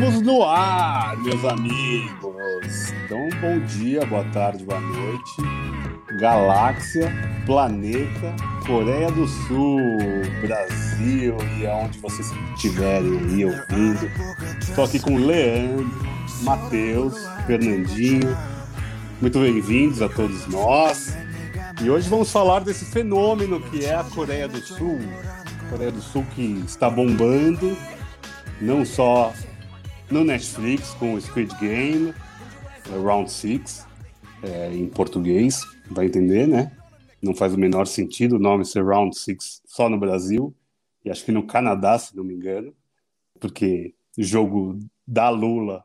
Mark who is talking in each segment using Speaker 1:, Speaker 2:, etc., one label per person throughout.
Speaker 1: Estamos no ar, meus amigos. Então, bom dia, boa tarde, boa noite. Galáxia, planeta, Coreia do Sul, Brasil e aonde vocês estiverem aí ouvindo. Estou aqui com Leandro, Matheus, Fernandinho. Muito bem-vindos a todos nós. E hoje vamos falar desse fenômeno que é a Coreia do Sul. Coreia do Sul que está bombando, não só no Netflix com o Squid Game, é, Round Six, é, em português, vai entender, né? Não faz o menor sentido o nome ser Round Six só no Brasil, e acho que no Canadá, se não me engano, porque jogo da Lula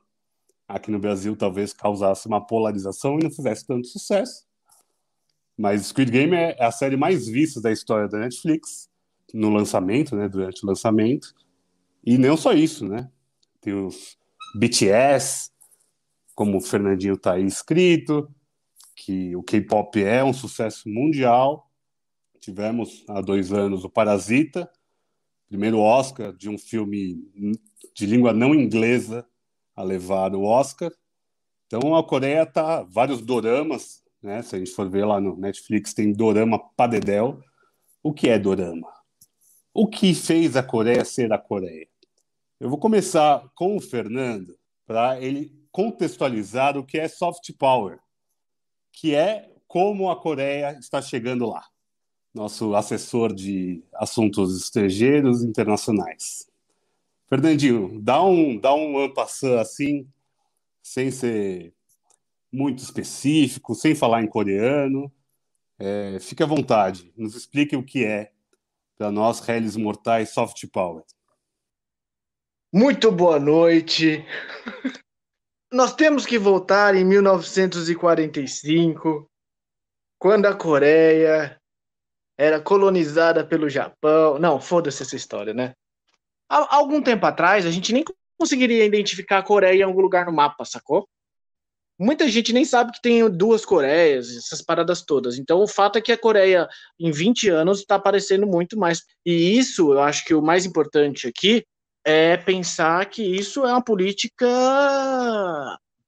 Speaker 1: aqui no Brasil talvez causasse uma polarização e não fizesse tanto sucesso. Mas Squid Game é a série mais vista da história da Netflix no lançamento, né, durante o lançamento. E não só isso, né? Tem os BTS, como o Fernandinho está aí escrito, que o K-pop é um sucesso mundial. Tivemos há dois anos o Parasita, primeiro Oscar de um filme de língua não inglesa a levar o Oscar. Então a Coreia tá vários doramas, né? Se a gente for ver lá no Netflix tem dorama padedel. O que é dorama? O que fez a Coreia ser a Coreia? Eu vou começar com o Fernando para ele contextualizar o que é soft power, que é como a Coreia está chegando lá. Nosso assessor de assuntos estrangeiros internacionais. Fernandinho, dá um, dá um ampassã assim, sem ser muito específico, sem falar em coreano. É, fique à vontade, nos explique o que é, para nós, réis mortais, soft power.
Speaker 2: Muito boa noite. Nós temos que voltar em 1945, quando a Coreia era colonizada pelo Japão. Não, foda-se essa história, né? Há algum tempo atrás, a gente nem conseguiria identificar a Coreia em algum lugar no mapa, sacou? Muita gente nem sabe que tem duas Coreias, essas paradas todas. Então, o fato é que a Coreia, em 20 anos, está aparecendo muito mais. E isso, eu acho que o mais importante aqui é pensar que isso é uma política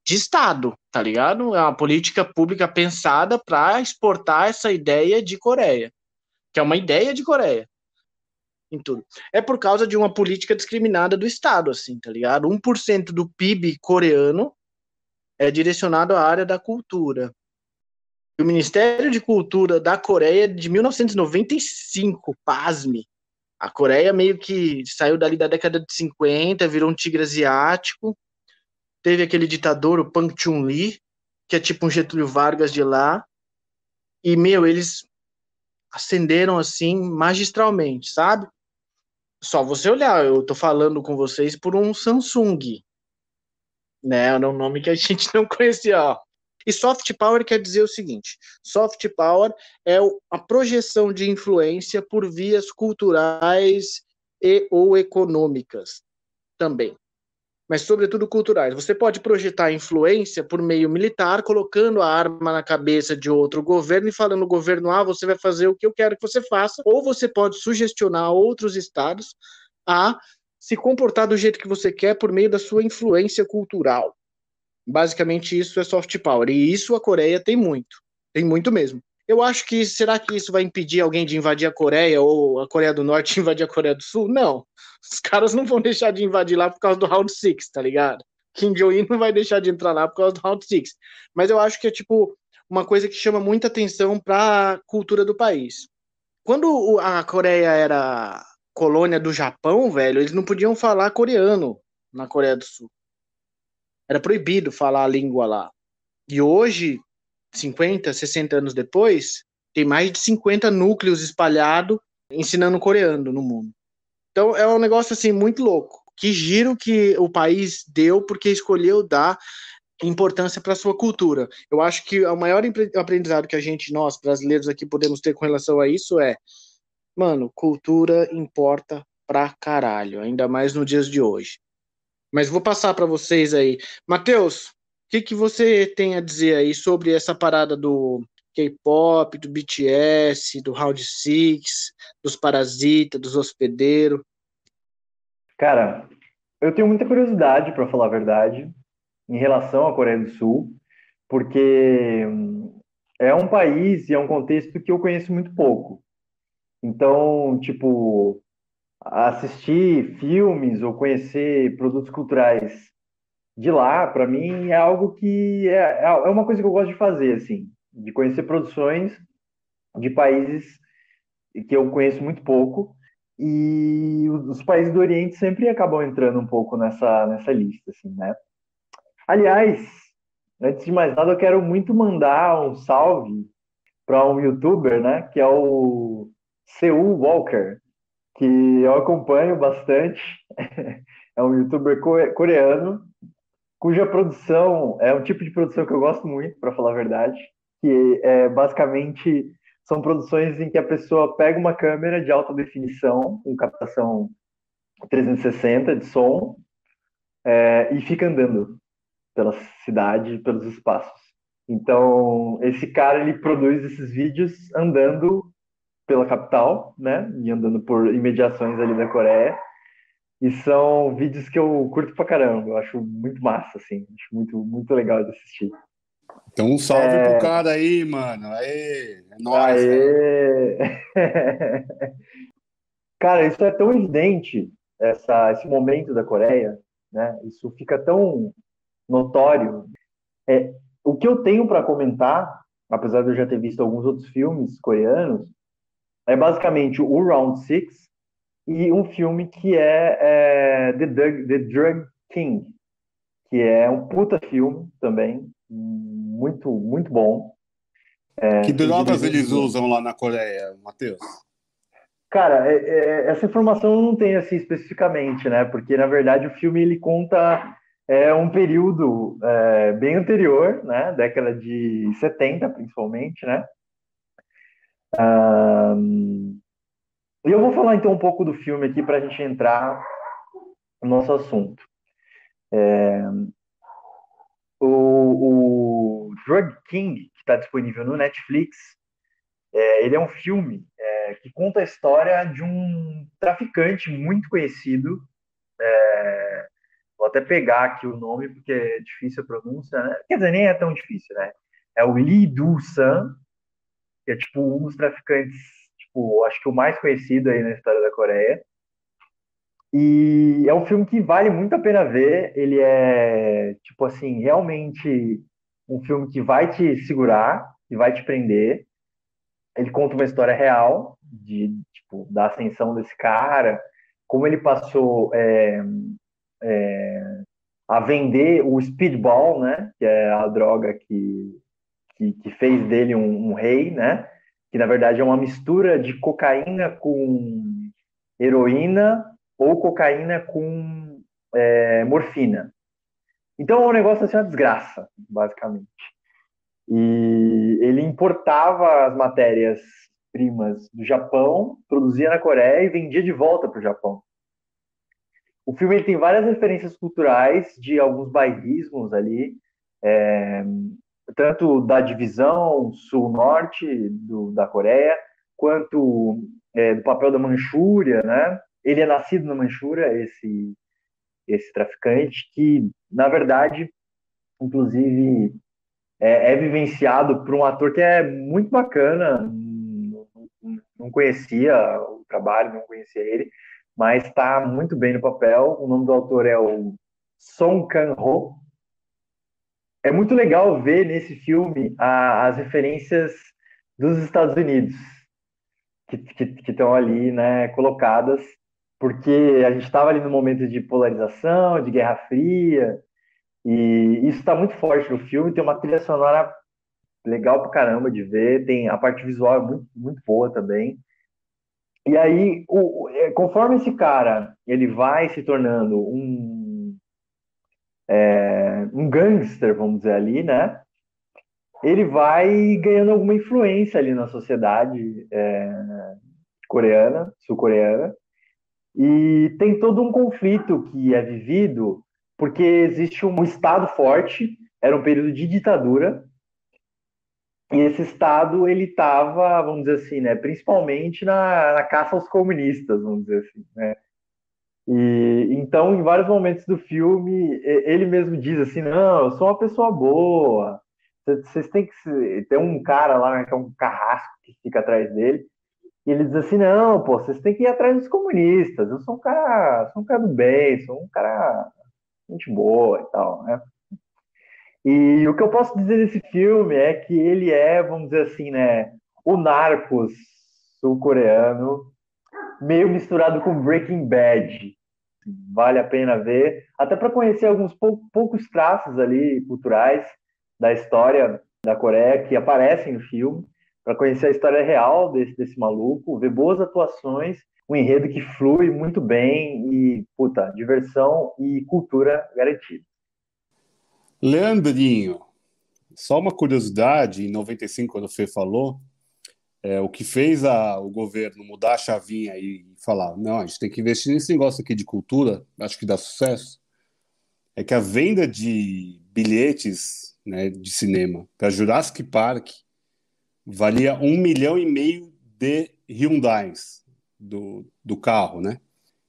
Speaker 2: de Estado, tá ligado? É uma política pública pensada para exportar essa ideia de Coreia, que é uma ideia de Coreia. Em tudo. É por causa de uma política discriminada do Estado, assim, tá ligado? 1% do PIB coreano é direcionado à área da cultura. O Ministério de Cultura da Coreia é de 1995, pasme, a Coreia meio que saiu dali da década de 50, virou um tigre asiático. Teve aquele ditador, o Pang Chun-li, que é tipo um Getúlio Vargas de lá. E, meu, eles ascenderam assim magistralmente, sabe? Só você olhar, eu tô falando com vocês por um Samsung, né? Era um nome que a gente não conhecia, ó. E soft power quer dizer o seguinte: soft power é a projeção de influência por vias culturais e ou econômicas também. Mas, sobretudo, culturais. Você pode projetar influência por meio militar, colocando a arma na cabeça de outro governo e falando: governo A, você vai fazer o que eu quero que você faça. Ou você pode sugestionar outros estados a se comportar do jeito que você quer por meio da sua influência cultural. Basicamente, isso é soft power. E isso a Coreia tem muito. Tem muito mesmo. Eu acho que será que isso vai impedir alguém de invadir a Coreia ou a Coreia do Norte invadir a Coreia do Sul? Não. Os caras não vão deixar de invadir lá por causa do Round 6, tá ligado? Kim Jong-un não vai deixar de entrar lá por causa do Round 6. Mas eu acho que é tipo uma coisa que chama muita atenção para a cultura do país. Quando a Coreia era colônia do Japão, velho, eles não podiam falar coreano na Coreia do Sul. Era proibido falar a língua lá. E hoje, 50, 60 anos depois, tem mais de 50 núcleos espalhados ensinando coreano no mundo. Então é um negócio assim muito louco. Que giro que o país deu porque escolheu dar importância para sua cultura. Eu acho que o maior aprendizado que a gente, nós brasileiros aqui, podemos ter com relação a isso é, mano, cultura importa pra caralho, ainda mais nos dias de hoje. Mas vou passar para vocês aí. Matheus, o que, que você tem a dizer aí sobre essa parada do K-pop, do BTS, do Round Six, dos Parasitas, dos Hospedeiros?
Speaker 3: Cara, eu tenho muita curiosidade, para falar a verdade, em relação à Coreia do Sul, porque hum, é um país e é um contexto que eu conheço muito pouco. Então, tipo, assistir filmes ou conhecer produtos culturais de lá, para mim, é algo que é, é uma coisa que eu gosto de fazer, assim, de conhecer produções de países que eu conheço muito pouco e os países do Oriente sempre acabam entrando um pouco nessa, nessa lista, assim, né? Aliás, antes de mais nada, eu quero muito mandar um salve para um youtuber, né, que é o Seul Walker, que eu acompanho bastante. é um youtuber coreano, cuja produção é um tipo de produção que eu gosto muito, para falar a verdade, que é basicamente são produções em que a pessoa pega uma câmera de alta definição, com captação 360 de som, é, e fica andando pela cidade, pelos espaços. Então, esse cara ele produz esses vídeos andando pela capital, né? E andando por imediações ali da Coreia. E são vídeos que eu curto pra caramba. Eu acho muito massa, assim. Acho muito, muito legal de assistir.
Speaker 1: Então, um salve é... pro cara aí, mano. Aê, é nóis. Aê.
Speaker 3: cara, isso é tão evidente, essa, esse momento da Coreia, né? Isso fica tão notório. É, o que eu tenho para comentar, apesar de eu já ter visto alguns outros filmes coreanos, é basicamente o Round Six e um filme que é, é The, Drug, The Drug King, que é um puta filme também, muito, muito bom.
Speaker 1: É, que drogas eles usam lá na Coreia, Matheus?
Speaker 3: Cara, é, é, essa informação eu não tenho assim especificamente, né? Porque na verdade o filme ele conta é, um período é, bem anterior, né? Década de 70, principalmente, né? Um, e eu vou falar então um pouco do filme aqui para a gente entrar no nosso assunto. É, o, o Drug King, que está disponível no Netflix, é, ele é um filme é, que conta a história de um traficante muito conhecido. É, vou até pegar aqui o nome porque é difícil a pronúncia, né? Quer dizer, nem é tão difícil, né? É o Lee Do-san, que é tipo um dos traficantes, tipo, acho que o mais conhecido aí na história da Coreia. E é um filme que vale muito a pena ver. Ele é, tipo assim, realmente um filme que vai te segurar, e vai te prender. Ele conta uma história real de, tipo, da ascensão desse cara, como ele passou é, é, a vender o speedball, né? Que é a droga que, que, que fez dele um, um rei, né? Que na verdade é uma mistura de cocaína com heroína ou cocaína com é, morfina. Então é um negócio assim, uma desgraça, basicamente. E ele importava as matérias-primas do Japão, produzia na Coreia e vendia de volta para o Japão. O filme tem várias referências culturais de alguns bairrismos ali, é, tanto da divisão sul-norte da Coreia, quanto é, do papel da Manchúria, né? Ele é nascido na Manchúria, esse, esse traficante, que, na verdade, inclusive, é, é vivenciado por um ator que é muito bacana, não conhecia o trabalho, não conhecia ele, mas está muito bem no papel. O nome do autor é o Song Kang-ho. É muito legal ver nesse filme a, as referências dos Estados Unidos que estão ali, né, colocadas porque a gente estava ali no momento de polarização, de Guerra Fria, e isso está muito forte no filme. Tem uma trilha sonora legal pra caramba de ver, tem a parte visual é muito, muito boa também. E aí, o, é, conforme esse cara ele vai se tornando um é, um gangster, vamos dizer ali, né? Ele vai ganhando alguma influência ali na sociedade é, coreana, sul-coreana, e tem todo um conflito que é vivido porque existe um Estado forte, era um período de ditadura, e esse Estado ele estava, vamos dizer assim, né, principalmente na, na, caça aos comunistas, vamos dizer assim, né? E então, em vários momentos do filme, ele mesmo diz assim: Não, eu sou uma pessoa boa. Vocês têm que. Tem um cara lá, né, que é um carrasco que fica atrás dele. E ele diz assim: Não, pô, vocês têm que ir atrás dos comunistas. Eu sou um cara, sou um cara do bem, sou um cara gente boa e tal, né? E o que eu posso dizer desse filme é que ele é, vamos dizer assim, né, o Narcos sul-coreano, meio misturado com Breaking Bad. Vale a pena ver, até para conhecer alguns pou poucos traços ali culturais da história da Coreia que aparecem no filme, para conhecer a história real desse, desse maluco, ver boas atuações, um enredo que flui muito bem e, puta, diversão e cultura garantida.
Speaker 1: Leandrinho, só uma curiosidade, em 95, quando o Fê falou, é, o que fez a, o governo mudar a chavinha e falar, não, a gente tem que investir nesse negócio aqui de cultura, acho que dá sucesso, é que a venda de bilhetes né, de cinema para Jurassic Park valia um milhão e meio de Hyundais do, do carro, né?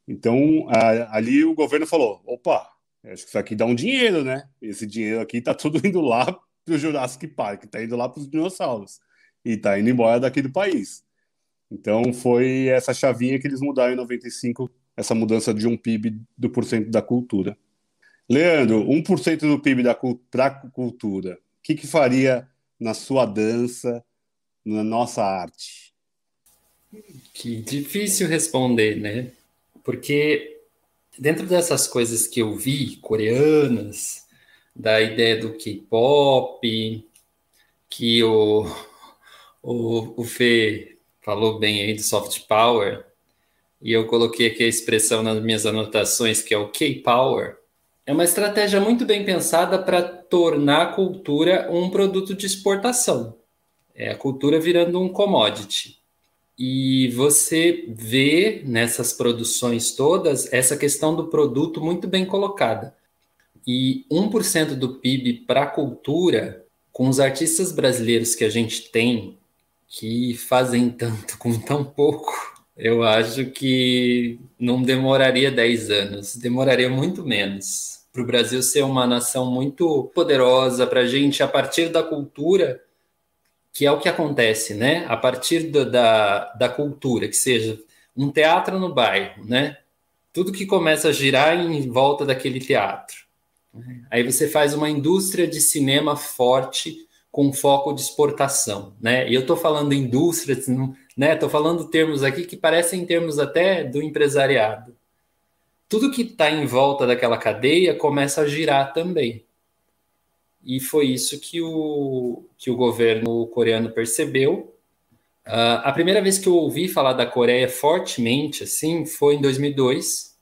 Speaker 1: Então, a, ali o governo falou, opa, Acho que isso aqui dá um dinheiro, né? Esse dinheiro aqui tá tudo indo lá pro Jurassic Park, tá indo lá pros dinossauros. E tá indo embora daqui do país. Então foi essa chavinha que eles mudaram em 95, essa mudança de um PIB do porcento da cultura. Leandro, 1% do PIB da pra cultura, o que, que faria na sua dança, na nossa arte?
Speaker 4: Que difícil responder, né? Porque dentro dessas coisas que eu vi, coreanas, da ideia do K-pop, que o, o, o Fê falou bem aí do soft power, e eu coloquei aqui a expressão nas minhas anotações, que é o K-power, é uma estratégia muito bem pensada para tornar a cultura um produto de exportação. É a cultura virando um commodity. E você vê nessas produções todas essa questão do produto muito bem colocada. E 1% do PIB para a cultura, com os artistas brasileiros que a gente tem, que fazem tanto com tão pouco, eu acho que não demoraria 10 anos, demoraria muito menos. Para o Brasil ser uma nação muito poderosa, para a gente, a partir da cultura, que é o que acontece, né? A partir do, da, da cultura, que seja um teatro no bairro, né? Tudo que começa a girar em volta daquele teatro. Aí você faz uma indústria de cinema forte com foco de exportação, né? E eu estou falando indústria, né? Estou falando termos aqui que parecem termos até do empresariado. Tudo que está em volta daquela cadeia começa a girar também. E foi isso que o, que o governo coreano percebeu. Uh, a primeira vez que eu ouvi falar da Coreia fortemente, assim, foi em 2002.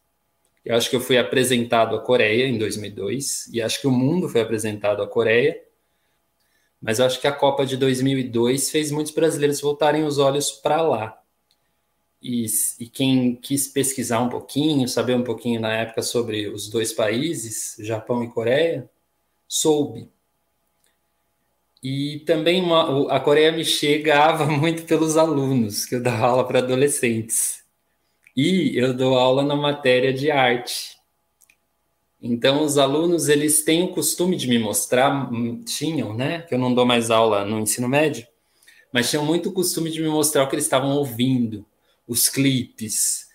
Speaker 4: Eu acho que eu fui apresentado à Coreia em 2002 e acho que o mundo foi apresentado à Coreia. Mas eu acho que a Copa de 2002 fez muitos brasileiros voltarem os olhos para lá. E, e, quem quis pesquisar um pouquinho, saber um pouquinho na época sobre os dois países, Japão e Coreia, soube. E também uma, a Coreia me chegava muito pelos alunos, que eu dava aula para adolescentes. E eu dou aula na matéria de arte. Então, os alunos, eles têm o costume de me mostrar, hum, tinham, né? Que eu não dou mais aula no ensino médio, mas tinham muito costume de me mostrar o que eles estavam ouvindo, os clipes,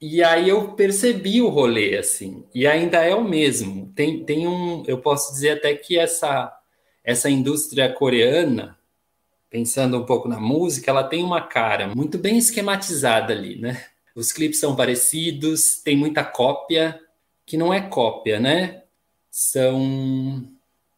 Speaker 4: e aí eu percebi o rolê, assim, e ainda é o mesmo. Tem, tem um, eu posso dizer até que essa, essa indústria coreana, pensando um pouco na música, ela tem uma cara muito bem esquematizada ali, né? Os clipes são parecidos, tem muita cópia, que não é cópia, né? São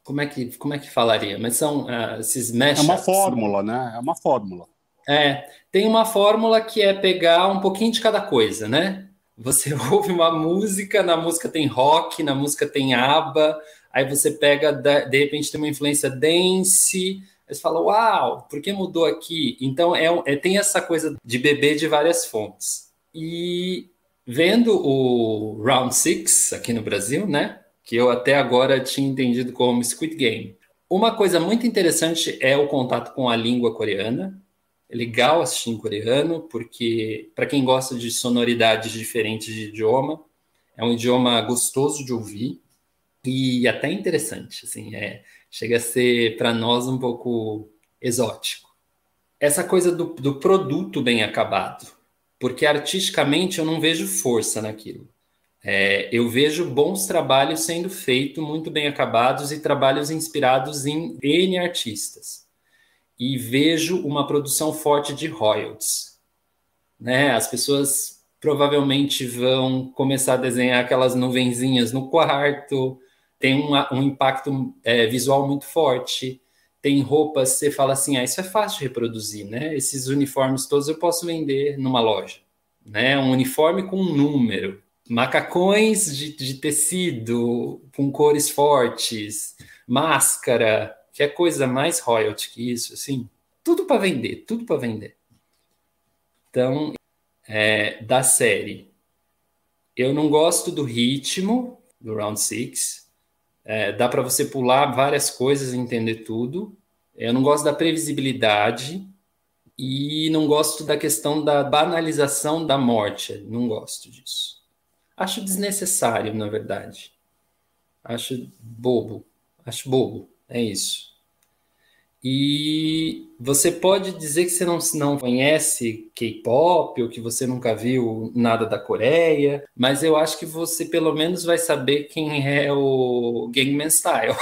Speaker 4: como é que como é que falaria? Mas são uh, esses.
Speaker 1: É uma fórmula, né? É uma fórmula.
Speaker 4: É, tem uma fórmula que é pegar um pouquinho de cada coisa, né? Você ouve uma música, na música tem rock, na música tem aba, aí você pega, de repente tem uma influência dance, aí você fala, uau, por que mudou aqui? Então é, é tem essa coisa de beber de várias fontes. E vendo o Round Six aqui no Brasil, né? Que eu até agora tinha entendido como Squid Game. Uma coisa muito interessante é o contato com a língua coreana, É legal assistir em coreano, porque para quem gosta de sonoridades diferentes de idioma, é um idioma gostoso de ouvir e até interessante. Assim, é, chega a ser para nós um pouco exótico. Essa coisa do, do produto bem acabado, porque artisticamente eu não vejo força naquilo. É, eu vejo bons trabalhos sendo feitos, muito bem acabados, e trabalhos inspirados em N artistas. E vejo uma produção forte de royalties. Né? As pessoas provavelmente vão começar a desenhar aquelas nuvenzinhas no quarto, tem uma, um impacto é, visual muito forte. Tem roupas, você fala assim, ah, isso é fácil de reproduzir, né? Esses uniformes todos eu posso vender numa loja, né? Um uniforme com um número, macacões de, de tecido com cores fortes, máscara, que é coisa mais royalty que isso, assim, tudo para vender, tudo para vender. Então, é, da série, eu não gosto do ritmo do Round Six. É, dá para você pular várias coisas e entender tudo. Eu não gosto da previsibilidade e não gosto da questão da banalização da morte. Não gosto disso. Acho desnecessário, na verdade. Acho bobo. Acho bobo. É isso. E você pode dizer que você não, não conhece K-pop ou que você nunca viu nada da Coreia, mas eu acho que você pelo menos vai saber quem é o Gangnam Style.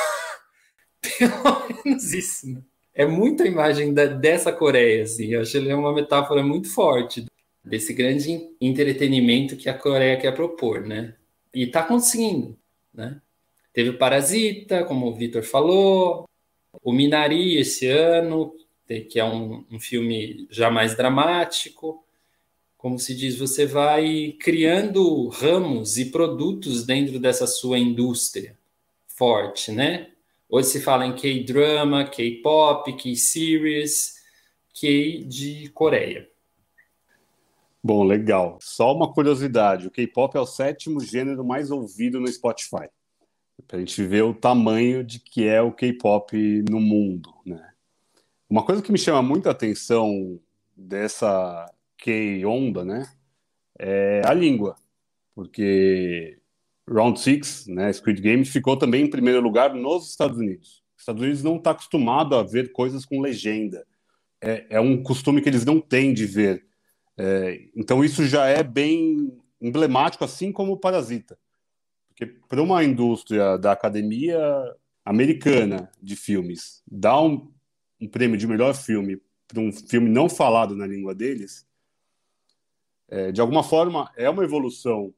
Speaker 4: pelo menos isso. Né? É muita imagem da, dessa Coreia, assim. Eu acho que ele é uma metáfora muito forte desse grande entretenimento que a Coreia quer propor, né? E está conseguindo, né? Teve o Parasita, como o Vitor falou, o Minari esse ano, que é um, um filme já mais dramático. Como se diz, você vai criando ramos e produtos dentro dessa sua indústria forte, né? Hoje se fala em K-drama, K-pop, K-series, K de Coreia.
Speaker 1: Bom, legal. Só uma curiosidade: o K-pop é o sétimo gênero mais ouvido no Spotify. Para a gente ver o tamanho de que é o K-pop no mundo, né? Uma coisa que me chama muita atenção dessa K-onda, né, é a língua, porque Round Six, né, Squid Game, ficou também em primeiro lugar nos Estados Unidos. Os Estados Unidos não está acostumado a ver coisas com legenda. É, é um costume que eles não têm de ver é, então isso já é bem emblemático, assim como o Parasita. Porque para uma indústria da academia americana de filmes dar um, um prêmio de melhor filme para um filme não falado na língua deles, é, de alguma forma é uma evolução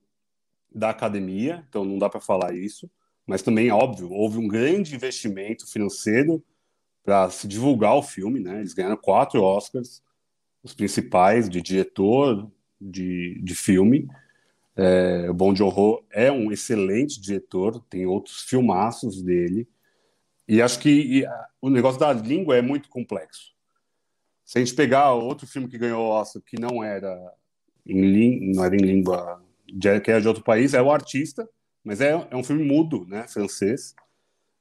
Speaker 1: da academia, então não dá para falar isso, mas também, óbvio, houve um grande investimento financeiro para se divulgar o filme, né? Eles ganharam quatro Oscars, os principais de diretor de, de filme. É, o Bong Joon-ho é um excelente diretor, tem outros filmaços dele. E acho que e, o negócio da língua é muito complexo. Se a gente pegar outro filme que ganhou Oscar que não era em, não era em língua de, que era de outro país, é o Artista, mas é, é um filme mudo, né, francês.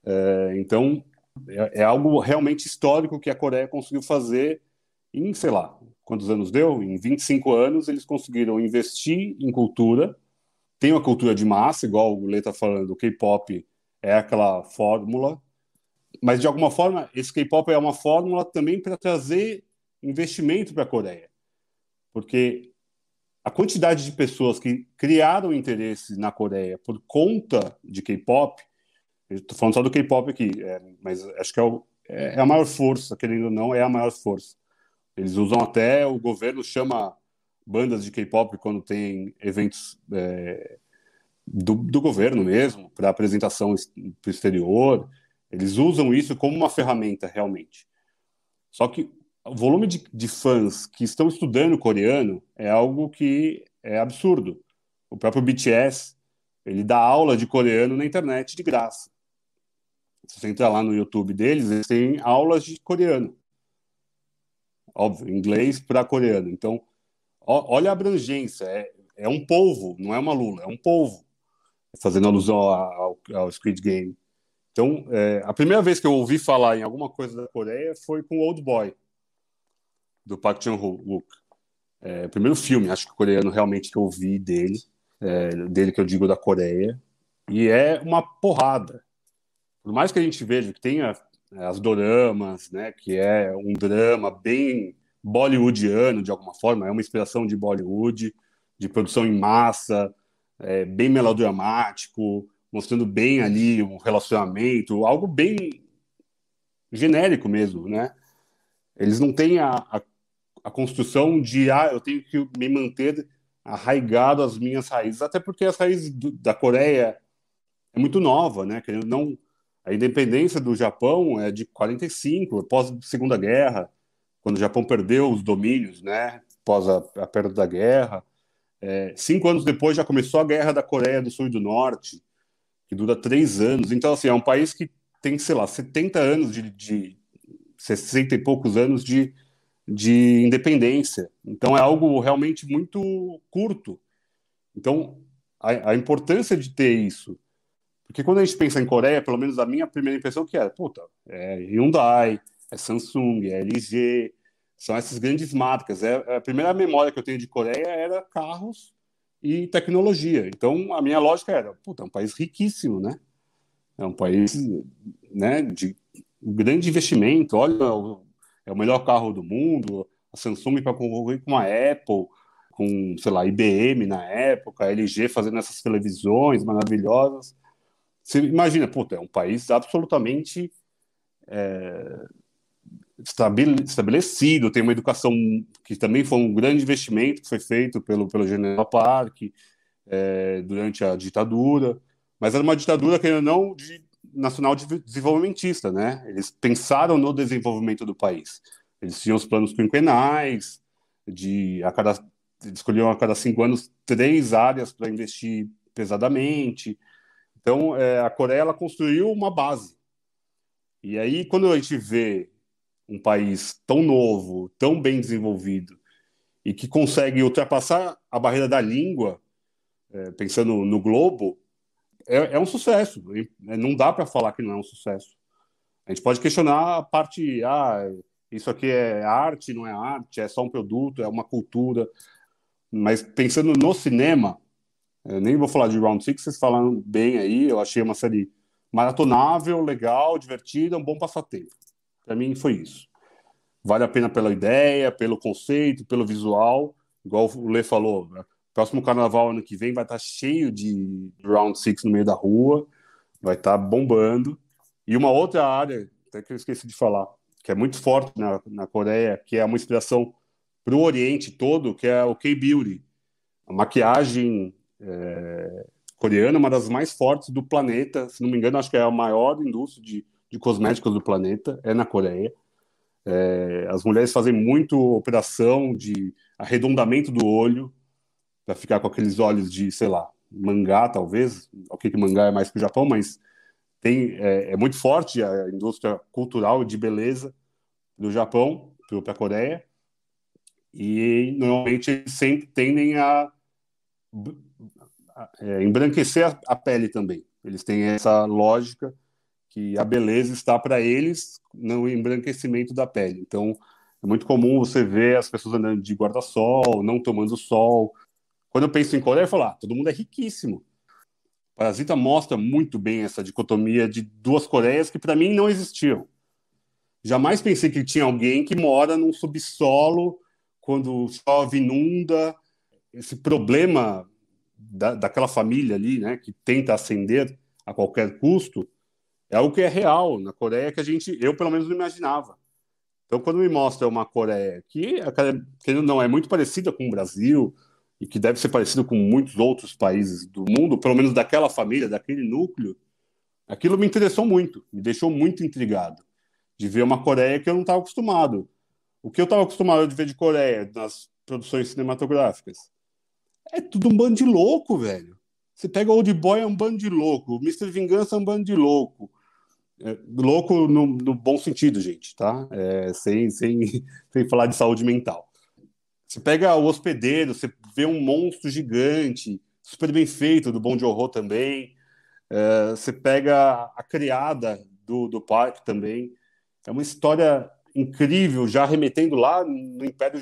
Speaker 1: É, então é, é algo realmente histórico que a Coreia conseguiu fazer em, sei lá, quantos anos deu? Em 25 anos, eles conseguiram investir em cultura. Tem uma cultura de massa, igual o Lê está falando, o K-pop é aquela fórmula. Mas, de alguma forma, esse K-pop é uma fórmula também para trazer investimento para a Coreia. Porque a quantidade de pessoas que criaram interesse na Coreia por conta de K-pop, estou falando só do K-pop aqui, é, mas acho que é, o, é, é a maior força, querendo ou não, é a maior força eles usam até, o governo chama bandas de K-pop quando tem eventos é, do, do, governo mesmo, para apresentação para o exterior. Eles usam isso como uma ferramenta, realmente. Só que o volume de, de fãs que estão estudando coreano é algo que é absurdo. O próprio BTS, ele dá aula de coreano na internet de graça. Se você entrar lá no YouTube deles, eles têm aulas de coreano óbvio, inglês para coreano. Então, ó, olha a abrangência, é, é um povo, não é uma lula, é um povo, fazendo alusão ao, ao Squid Game. Então, é, a primeira vez que eu ouvi falar em alguma coisa da Coreia foi com Old Boy. do Park Chan-wook. É, primeiro filme, acho que coreano realmente que eu vi dele, é, dele que eu digo da Coreia, e é uma porrada. Por mais que a gente veja que tenha as doramas, né, que é um drama bem bollywoodiano de alguma forma, é uma inspiração de Bollywood, de produção em massa, é, bem melodramático, mostrando bem ali um relacionamento, algo bem genérico mesmo, né? Eles não têm a, a, a construção de, ah, eu tenho que me manter arraigado às minhas raízes, até porque as raízes do, da Coreia é muito nova, né? Que não a independência do Japão é de 45, após a Segunda Guerra, quando o Japão perdeu os domínios, né? Após a, a perda da guerra. É, cinco anos depois já começou a Guerra da Coreia do Sul e do Norte, que dura três anos. Então, assim, é um país que tem, sei lá, 70 anos de, de 60 e poucos anos de, de independência. Então, é algo realmente muito curto. Então, a, a importância de ter isso porque quando a gente pensa em Coreia, pelo menos a minha primeira impressão que era, puta, é Hyundai, é Samsung, é LG, são essas grandes marcas. É, é, a primeira memória que eu tenho de Coreia era carros e tecnologia. Então a minha lógica era, puta, é um país riquíssimo, né? É um país, né, de grande investimento. Olha, é o melhor carro do mundo. A Samsung para concorrer com a Apple, com, sei lá, IBM na época, a LG fazendo essas televisões maravilhosas. Você imagina, puta, é um país absolutamente é, estabelecido, tem uma educação que também foi um grande investimento que foi feito pelo, pelo General Park é, durante a ditadura, mas era uma ditadura que ainda não de, nacional desenvolvimentista, né? Eles pensaram no desenvolvimento do país. Eles tinham os planos quinquenais, de a cada escolhiam a cada cinco anos três áreas para investir pesadamente. Então, é, a Coreia ela construiu uma base. E aí, quando a gente vê um país tão novo, tão bem desenvolvido, e que consegue ultrapassar a barreira da língua, é, pensando no globo, é, é um sucesso. É, não dá para falar que não é um sucesso. A gente pode questionar a parte, ah, isso aqui é arte, não é arte, é só um produto, é uma cultura. Mas pensando no cinema, eu nem vou falar de Round Six, vocês falaram bem aí. Eu achei uma série maratonável, legal, divertida, um bom passatempo. Para mim foi isso. Vale a pena pela ideia, pelo conceito, pelo visual. Igual o Lê falou, né? próximo carnaval ano que vem vai estar tá cheio de Round Six no meio da rua, vai estar tá bombando. E uma outra área, até que eu esqueci de falar, que é muito forte na, na Coreia, que é uma inspiração para o Oriente todo, que é o K-Beauty. A maquiagem é, coreana, uma das mais fortes do planeta. Se não me engano, acho que é a maior indústria de, de cosméticos do planeta, é na Coreia. É, as mulheres fazem muito operação de arredondamento do olho, para ficar com aqueles olhos de, sei lá, mangá, talvez. O que, que mangá é mais para o Japão, mas tem, é, é, muito forte a indústria cultural de beleza do Japão para a Coreia. E normalmente eles sempre tendem a é, embranquecer a, pele também. Eles têm essa lógica que a beleza está para eles no embranquecimento da pele. Então, é muito comum você ver as pessoas andando de guarda-sol, não tomando sol. Quando eu penso em Coreia, eu falo, ah, todo mundo é riquíssimo. Parasita mostra muito bem essa dicotomia de duas Coreias que para mim não existiam. Jamais pensei que tinha alguém que mora num subsolo quando chove, inunda. Esse problema da, daquela família ali, né, que tenta ascender a qualquer custo, é algo que é real na Coreia que a gente, eu pelo menos não imaginava. Então, quando me mostra uma Coreia que, que não é muito parecida com o Brasil e que deve ser parecido com muitos outros países do mundo, pelo menos daquela família, daquele núcleo, aquilo me interessou muito, me deixou muito intrigado de ver uma Coreia que eu não estava acostumado. O que eu estava acostumado de ver de Coreia nas produções cinematográficas é tudo um bando de louco, velho. Você pega Old Boy, é um bando de louco. Mr. Vingança é um bando de louco. É, louco no, no, bom sentido, gente, tá? É, sem, sem, sem falar de saúde mental. Você pega o hospedeiro, você vê um monstro gigante, super bem feito, do Bom de Horror também. É, você pega a criada do, do parque também. É uma história incrível, já remetendo lá no Império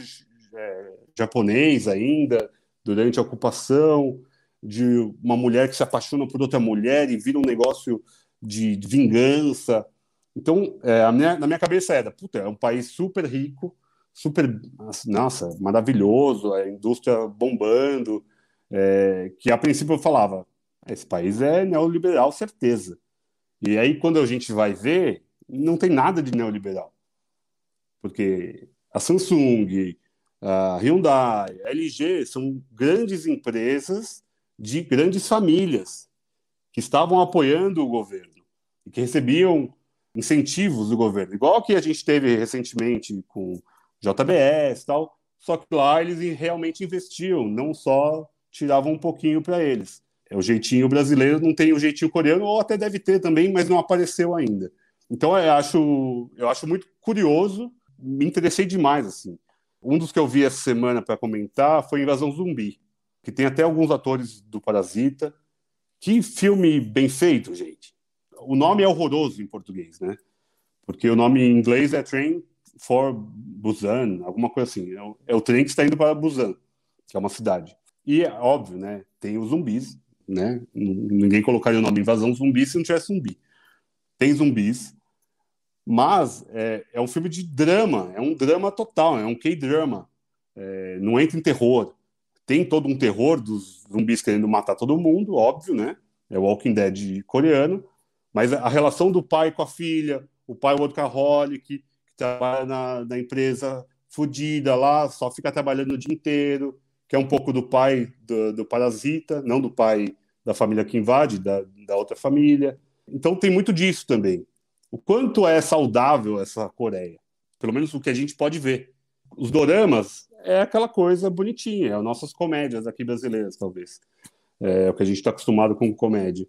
Speaker 1: é, Japonês ainda, durante a ocupação, de uma mulher que se apaixona por outra mulher e vira um negócio de, de vingança. Então, é, minha, na minha cabeça era, puta, é um país super rico, super, nossa, maravilhoso, a indústria bombando, é, que a princípio eu falava, esse país é neoliberal, certeza. E aí, quando a gente vai ver, não tem nada de neoliberal. Porque a Samsung, a Hyundai, a LG são grandes empresas de grandes famílias que estavam apoiando o governo e que recebiam incentivos do governo, igual que a gente teve recentemente com JBS tal, só que lá eles realmente investiam, não só tiravam um pouquinho para eles. É o jeitinho brasileiro, não tem o jeitinho coreano, ou até deve ter também, mas não apareceu ainda. Então eu acho, eu acho muito curioso, me interessei demais assim. Um dos que eu vi essa semana para comentar foi Invasão Zumbi, que tem até alguns atores do Parasita. Que filme bem feito, gente. O nome é horroroso em português, né? Porque o nome em inglês é Train for Busan, alguma coisa assim. É o, é trem que está indo para Busan, que é uma cidade. E é óbvio, né? Tem os zumbis, né? Ninguém colocaria o nome Invasão Zumbi se não tivesse zumbi. Tem zumbis, mas é, é um filme de drama, é um drama total, é um K-drama. É, não entra em terror. Tem todo um terror dos zumbis querendo matar todo mundo, óbvio, né? É o Walking Dead coreano. Mas a relação do pai com a filha, o pai workaholic, que trabalha na, na empresa fodida lá, só fica trabalhando o dia inteiro, que é um pouco do pai do, do parasita, não do pai da família que invade, da, da outra família. Então tem muito disso também. O quanto é saudável essa Coreia? Pelo menos o que a gente pode ver. Os doramas é aquela coisa bonitinha, é as nossas comédias aqui brasileiras, talvez. É o que a gente está acostumado com comédia.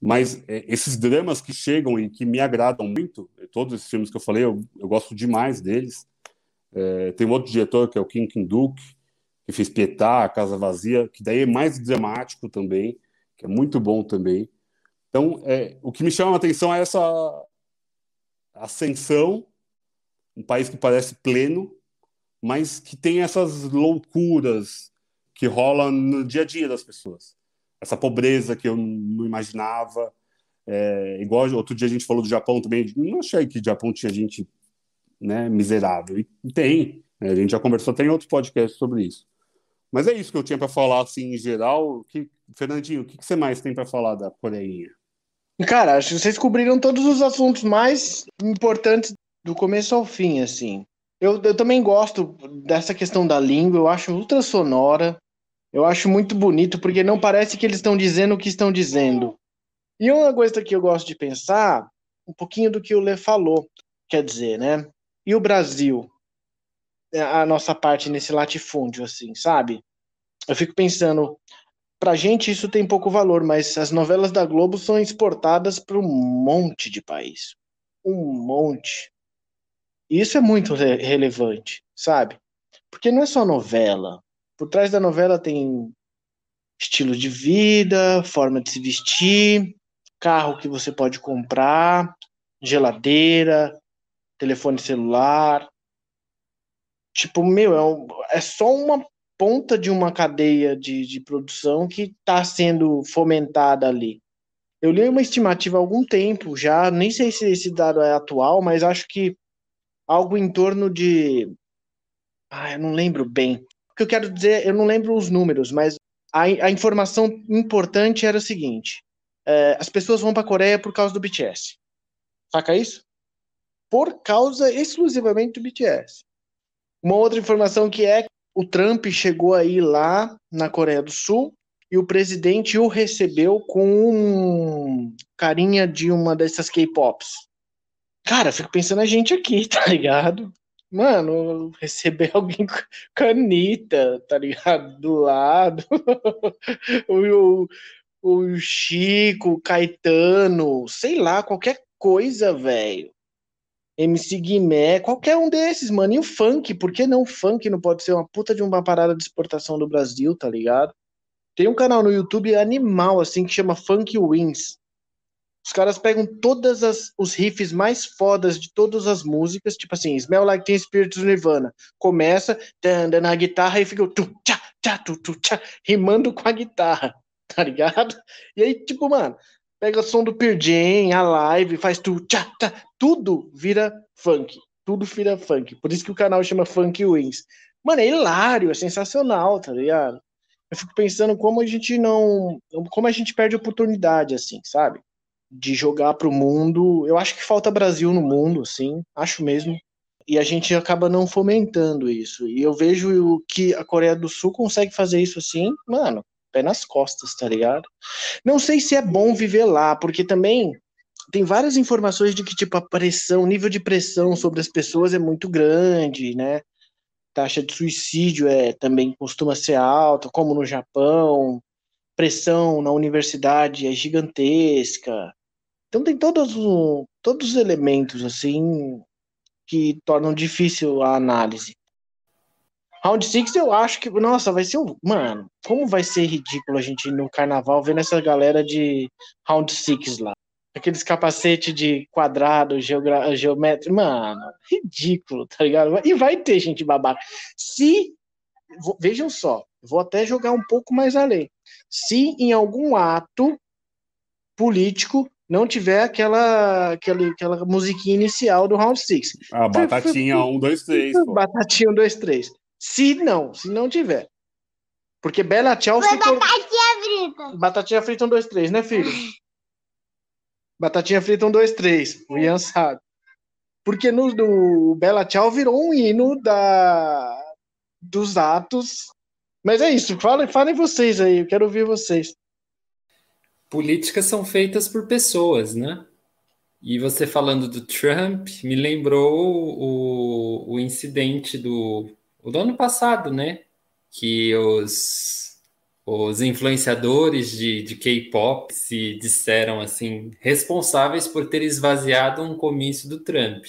Speaker 1: Mas é, esses dramas que chegam e que me agradam muito, todos esses filmes que eu falei, eu, eu gosto demais deles. É, tem um outro diretor que é o Kim Kim-duk, que fez Pietá, A Casa Vazia, que daí é mais dramático também, que é muito bom também. Então, é, o que me chama a atenção é essa ascensão, um país que parece pleno, mas que tem essas loucuras que rolam no dia a dia das pessoas. Essa pobreza que eu não imaginava. É, igual outro dia a gente falou do Japão também, não achei que o Japão tinha gente né, miserável. E tem, né, a gente já conversou, tem outros podcasts sobre isso. Mas é isso que eu tinha para falar, assim, em geral. Que, Fernandinho, o que, que você mais tem para falar da Coreinha?
Speaker 2: Cara, acho que vocês cobriram todos os assuntos mais importantes do começo ao fim, assim. Eu, eu também gosto dessa questão da língua, eu acho ultra sonora, eu acho muito bonito, porque não parece que eles estão dizendo o que estão dizendo. E uma coisa que eu gosto de pensar, um pouquinho do que o Lê falou, quer dizer, né? E o Brasil? a nossa parte nesse latifúndio, assim, sabe? Eu fico pensando, pra gente isso tem pouco valor, mas as novelas da Globo são exportadas para um monte de país. Um monte. Isso é muito re relevante, sabe? Porque não é só novela. Por trás da novela tem estilo de vida, forma de se vestir, carro que você pode comprar, geladeira, telefone celular, Tipo, meu, é, um, é só uma ponta de uma cadeia de, de produção que está sendo fomentada ali. Eu li uma estimativa há algum tempo já, nem sei se esse dado é atual, mas acho que algo em torno de. Ah, eu não lembro bem. O que eu quero dizer, eu não lembro os números, mas a, a informação importante era o seguinte: é, as pessoas vão para a Coreia por causa do BTS. Saca isso? Por causa exclusivamente do BTS. Uma outra informação que é o Trump chegou aí lá na Coreia do Sul e o presidente o recebeu com um carinha de uma dessas K-pops. Cara, fico pensando a gente aqui, tá ligado? Mano, receber alguém com canita, tá ligado? Do lado. o, o Chico, o Caetano, sei lá, qualquer coisa, velho. MC Guimé, qualquer um desses, mano. E o funk, por que não funk não pode ser uma puta de uma parada de exportação do Brasil, tá ligado? Tem um canal no YouTube animal, assim, que chama Funk Wins. Os caras pegam todas as, os riffs mais fodas de todas as músicas, tipo assim, Smell Like Teen Spirit do Nirvana. Começa dando na guitarra e fica tu, tchá, tchá, tu, tu, tchá, rimando com a guitarra, tá ligado? E aí, tipo, mano, pega o som do Jam, a live, faz tu, tchá, tchá, tudo vira funk. Tudo vira funk. Por isso que o canal chama Funk Wings. Mano, é hilário, é sensacional, tá ligado? Eu fico pensando como a gente não. Como a gente perde oportunidade, assim, sabe? De jogar pro mundo. Eu acho que falta Brasil no mundo, sim, acho mesmo. E a gente acaba não fomentando isso. E eu vejo que a Coreia do Sul consegue fazer isso assim, mano, pé nas costas, tá ligado? Não sei se é bom viver lá, porque também tem várias informações de que, tipo, a pressão, nível de pressão sobre as pessoas é muito grande, né? taxa de suicídio é também costuma ser alta, como no Japão, pressão na universidade é gigantesca. Então tem todos, todos os elementos assim que tornam difícil a análise. Round 6 eu acho que, nossa, vai ser um. Mano, como vai ser ridículo a gente ir no carnaval vendo essa galera de Round 6 lá aqueles capacete de quadrado, geogra... geométrico, mano, ridículo, tá ligado? E vai ter gente babaca. Se, vejam só, vou até jogar um pouco mais além. Se em algum ato político não tiver aquela, aquela, aquela musiquinha inicial do Round 6.
Speaker 1: A batatinha 1, 2, 3.
Speaker 2: Batatinha 1, 2, 3. Se não, se não tiver. Porque Bela Tchau ficou...
Speaker 5: Batatinha frita.
Speaker 2: Batatinha frita 1, 2, 3, né, filho? Batatinha frita um, dois, três. O Ian sabe. Porque no do Bela Tchau virou um hino da, dos atos. Mas é isso. Falem, falem vocês aí. Eu quero ouvir vocês.
Speaker 4: Políticas são feitas por pessoas, né? E você falando do Trump, me lembrou o, o incidente do, do ano passado, né? Que os os influenciadores de, de K-pop se disseram assim responsáveis por ter esvaziado um comício do Trump.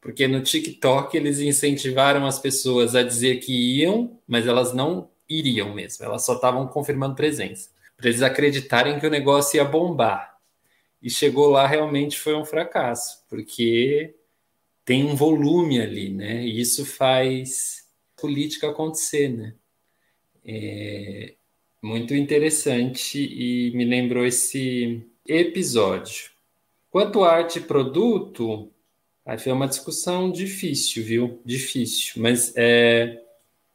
Speaker 4: Porque no TikTok eles incentivaram as pessoas a dizer que iam, mas elas não iriam mesmo, elas só estavam confirmando presença, para eles acreditarem que o negócio ia bombar. E chegou lá realmente foi um fracasso, porque tem um volume ali, né? E isso faz política acontecer, né? É, muito interessante e me lembrou esse episódio. Quanto à arte e produto, aí foi uma discussão difícil, viu? Difícil, mas é,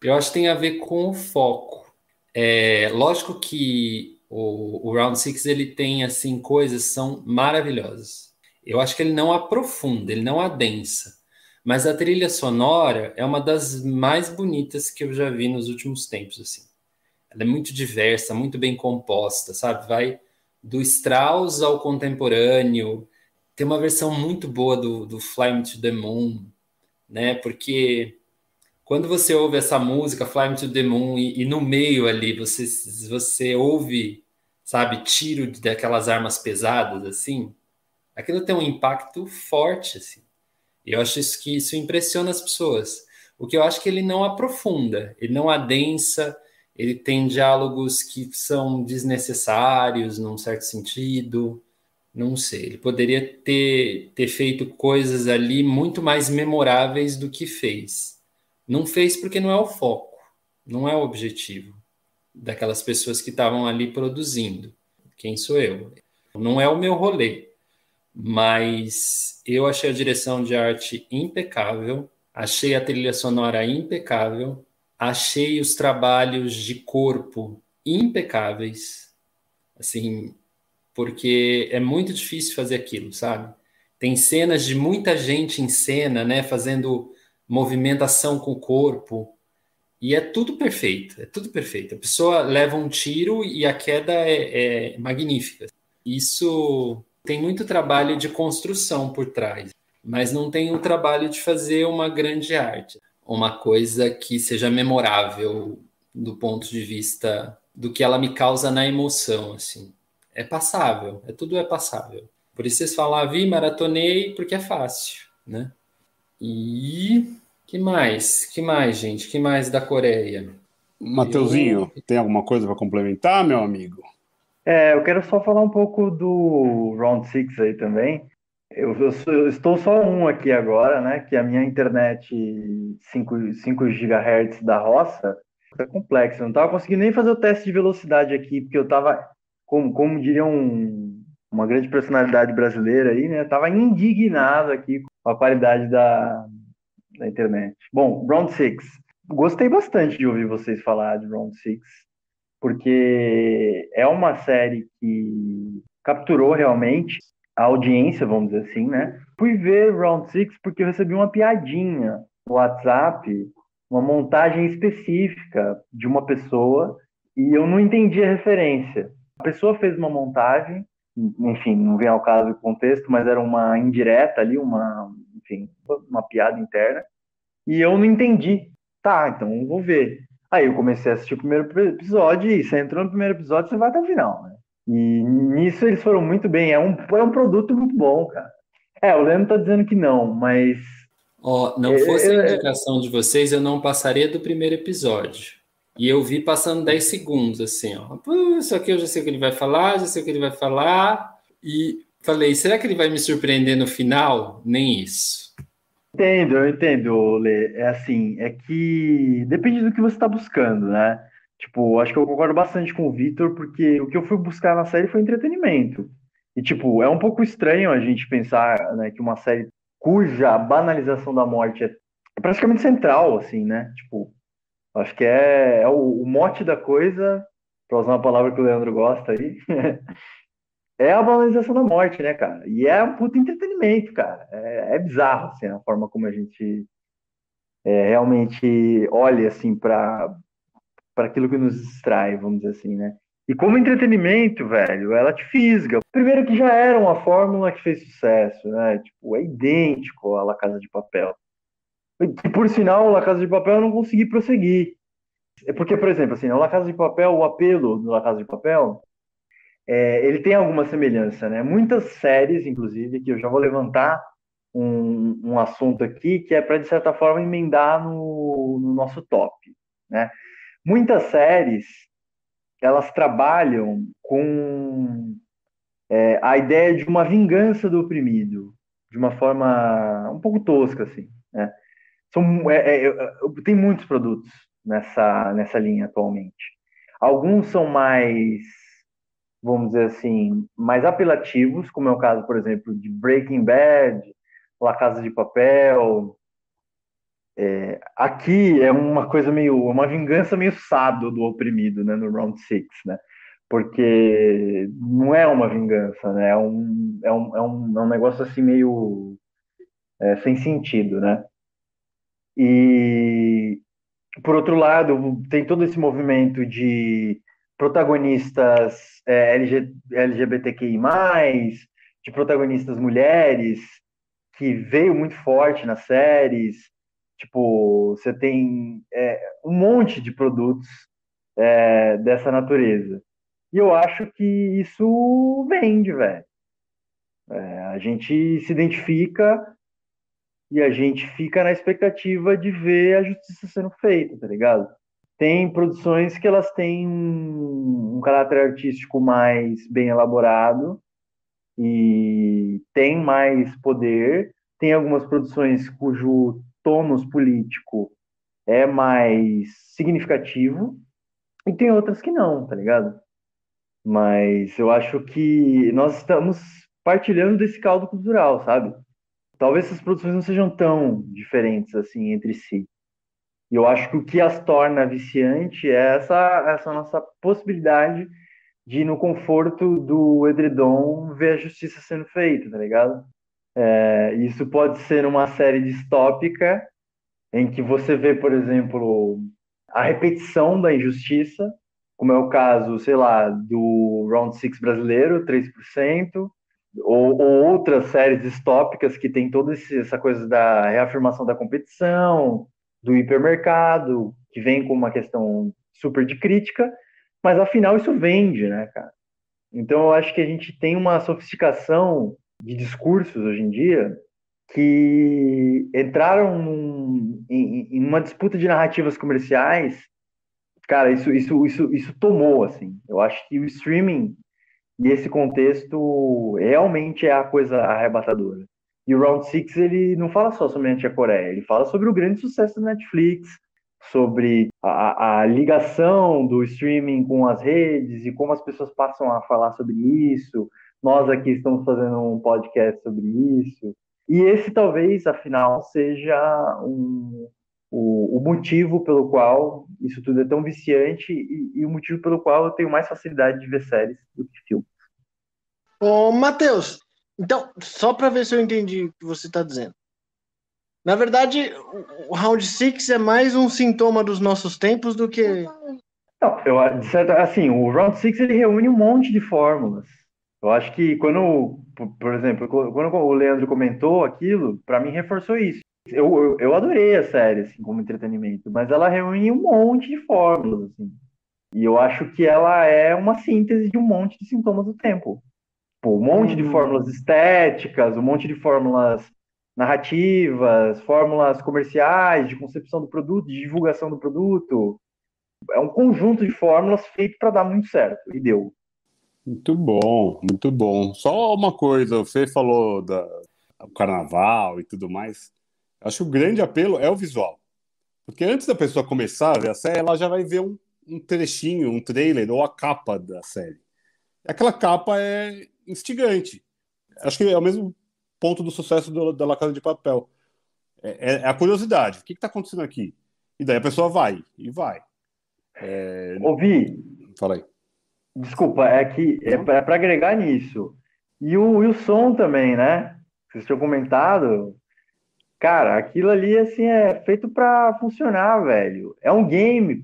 Speaker 4: eu acho que tem a ver com o foco. É, lógico que o, o Round Six ele tem assim coisas são maravilhosas. Eu acho que ele não aprofunda, ele não adensa, mas a trilha sonora é uma das mais bonitas que eu já vi nos últimos tempos, assim ela é muito diversa, muito bem composta, sabe? Vai do Strauss ao contemporâneo. Tem uma versão muito boa do, do Fly Me to the Moon, né? Porque quando você ouve essa música, Fly Me to the Moon, e, e no meio ali você, você ouve, sabe, tiro daquelas armas pesadas, assim, aquilo tem um impacto forte, assim. E eu acho isso que isso impressiona as pessoas. O que eu acho que ele não aprofunda, ele não adensa, ele tem diálogos que são desnecessários num certo sentido. Não sei, ele poderia ter, ter feito coisas ali muito mais memoráveis do que fez. Não fez porque não é o foco, não é o objetivo daquelas pessoas que estavam ali produzindo. Quem sou eu? Não é o meu rolê, mas eu achei a direção de arte impecável, achei a trilha sonora impecável, achei os trabalhos de corpo impecáveis, assim, porque é muito difícil fazer aquilo, sabe? Tem cenas de muita gente em cena, né, fazendo movimentação com o corpo, e é tudo perfeito, é tudo perfeito. A pessoa leva um tiro e a queda é, é magnífica. Isso tem muito trabalho de construção por trás, mas não tem o trabalho de fazer uma grande arte uma coisa que seja memorável do ponto de vista do que ela me causa na emoção, assim. É passável, é tudo é passável. Por isso vocês falam, ah, vi, maratonei, porque é fácil, né? E que mais? Que mais, gente? Que mais da Coreia?
Speaker 1: Mateuzinho, Eu... tem alguma coisa para complementar, meu amigo?
Speaker 3: É, eu quero só falar um pouco do Round 6 aí também. Eu, eu, eu, estou só um aqui agora, né? Que a minha internet 5, 5 GHz da roça é complexa. Eu não estava conseguindo nem fazer o teste de velocidade aqui, porque eu estava, como, como diria um, uma grande personalidade brasileira aí, né? Estava indignado aqui com a qualidade da, da internet. Bom, Round 6. Gostei bastante de ouvir vocês falar de Round 6, porque é uma série que capturou realmente a audiência, vamos dizer assim, né? Fui ver Round Six porque eu recebi uma piadinha no WhatsApp, uma montagem específica de uma pessoa e eu não entendi a referência. A pessoa fez uma montagem, enfim, não vem ao caso o contexto, mas era uma indireta ali, uma, enfim, uma piada interna, e eu não entendi. Tá, então vou ver. Aí eu comecei a assistir o primeiro episódio e você entrou no primeiro episódio, você vai até o final, né? E nisso eles foram muito bem. É um, é um produto muito bom, cara. É, o Leandro tá dizendo que não, mas.
Speaker 4: Ó, oh, não fosse a indicação de vocês, eu não passaria do primeiro episódio. E eu vi passando 10 segundos, assim, ó. Isso aqui eu já sei o que ele vai falar, já sei o que ele vai falar. E falei, será que ele vai me surpreender no final? Nem isso.
Speaker 3: Entendo, eu entendo, Lê. É assim, é que depende do que você está buscando, né? Tipo, acho que eu concordo bastante com o Vitor, porque o que eu fui buscar na série foi entretenimento. E, tipo, é um pouco estranho a gente pensar né, que uma série cuja banalização da morte é praticamente central, assim, né? Tipo, acho que é, é o, o, mote da coisa, para usar uma palavra que o Leandro gosta aí, é a banalização da morte, né, cara? E é um puto entretenimento, cara. É, é bizarro, assim, a forma como a gente é, realmente olha, assim, para aquilo que nos distrai, vamos dizer assim, né? E como entretenimento, velho, ela te fisga. Primeiro que já era uma fórmula que fez sucesso, né? Tipo, é idêntico a La Casa de Papel. E por sinal, La Casa de Papel eu não consegui prosseguir. É porque, por exemplo, assim, La Casa de Papel, o apelo do La Casa de Papel, é, ele tem alguma semelhança, né? Muitas séries, inclusive, que eu já vou levantar um, um assunto aqui que é para, de certa forma, emendar no, no nosso top, né? muitas séries elas trabalham com é, a ideia de uma vingança do oprimido de uma forma um pouco tosca assim né? São, é, é, tem muitos produtos nessa nessa linha atualmente alguns são mais vamos dizer assim mais apelativos como é o caso por exemplo de Breaking Bad La Casa de Papel é, aqui é uma coisa meio, uma vingança meio sado do oprimido, né, no Round Six, né? Porque não é uma vingança, né? É um, é um, é um, é um negócio assim meio é, sem sentido, né? E por outro lado, tem todo esse movimento de protagonistas é, LG, LGBTQI+, de protagonistas mulheres, que veio muito forte nas séries, Tipo, você tem é, um monte de produtos é, dessa natureza. E eu acho que isso vende, velho. É, a gente se identifica e a gente fica na expectativa de ver a justiça sendo feita, tá ligado? Tem produções que elas têm um, um caráter artístico mais bem elaborado e tem mais poder. Tem algumas produções cujo tônus político é mais significativo e tem outras que não, tá ligado? Mas eu acho que nós estamos partilhando desse caldo cultural, sabe? Talvez essas produções não sejam tão diferentes assim entre si. E eu acho que o que as torna viciante é essa, essa nossa possibilidade de, no conforto do edredom, ver a justiça sendo feita, tá ligado? É, isso pode ser uma série distópica em que você vê, por exemplo, a repetição da injustiça, como é o caso, sei lá, do Round Six brasileiro, 3%, ou, ou outras séries distópicas que tem toda essa coisa da reafirmação da competição, do hipermercado, que vem com uma questão super de crítica, mas afinal isso vende, né, cara? Então eu acho que a gente tem uma sofisticação de discursos hoje em dia que entraram num, em, em, uma disputa de narrativas comerciais. Cara, isso, isso, isso, isso tomou, assim. Eu acho que o streaming E esse contexto realmente é a coisa arrebatadora. E o Round Six ele não fala só somente a Coreia, ele fala sobre o grande sucesso da Netflix, sobre a, a, ligação do streaming com as redes e como as pessoas passam a falar sobre isso. Nós aqui estamos fazendo um podcast sobre isso. E esse talvez, afinal, seja um, o, o, motivo pelo qual isso tudo é tão viciante e, e, o motivo pelo qual eu tenho mais facilidade de ver séries do que filmes.
Speaker 2: Ô, Matheus, então, só para ver se eu entendi o que você está dizendo. Na verdade, o Round 6 é mais um sintoma dos nossos tempos do que.
Speaker 3: Não, eu, assim, o Round 6 ele reúne um monte de fórmulas. Eu acho que quando, por exemplo, quando o Leandro comentou aquilo, para mim reforçou isso. Eu, eu, eu, adorei a série, assim, como entretenimento, mas ela reúne um monte de fórmulas, assim. E eu acho que ela é uma síntese de um monte de sintomas do tempo. Pô, um monte de uhum. fórmulas estéticas, um monte de fórmulas narrativas, fórmulas comerciais, de concepção do produto, de divulgação do produto. É um conjunto de fórmulas feito para dar muito certo, e deu.
Speaker 1: Muito bom, muito bom. Só uma coisa, o Fê falou do carnaval e tudo mais. Acho que o grande apelo é o visual. Porque antes da pessoa começar a ver a série, ela já vai ver um, um trechinho, um trailer ou a capa da série. Aquela capa é instigante. Acho que é o mesmo ponto do sucesso do, da La Casa de Papel. É, é, é a curiosidade. O que está acontecendo aqui? E daí a pessoa vai, e vai.
Speaker 3: É... Ouvi.
Speaker 1: Fala aí.
Speaker 3: Desculpa, é que é para agregar nisso. E o, e o som também, né? Vocês tinham comentado. Cara, aquilo ali assim é feito para funcionar, velho. É um game.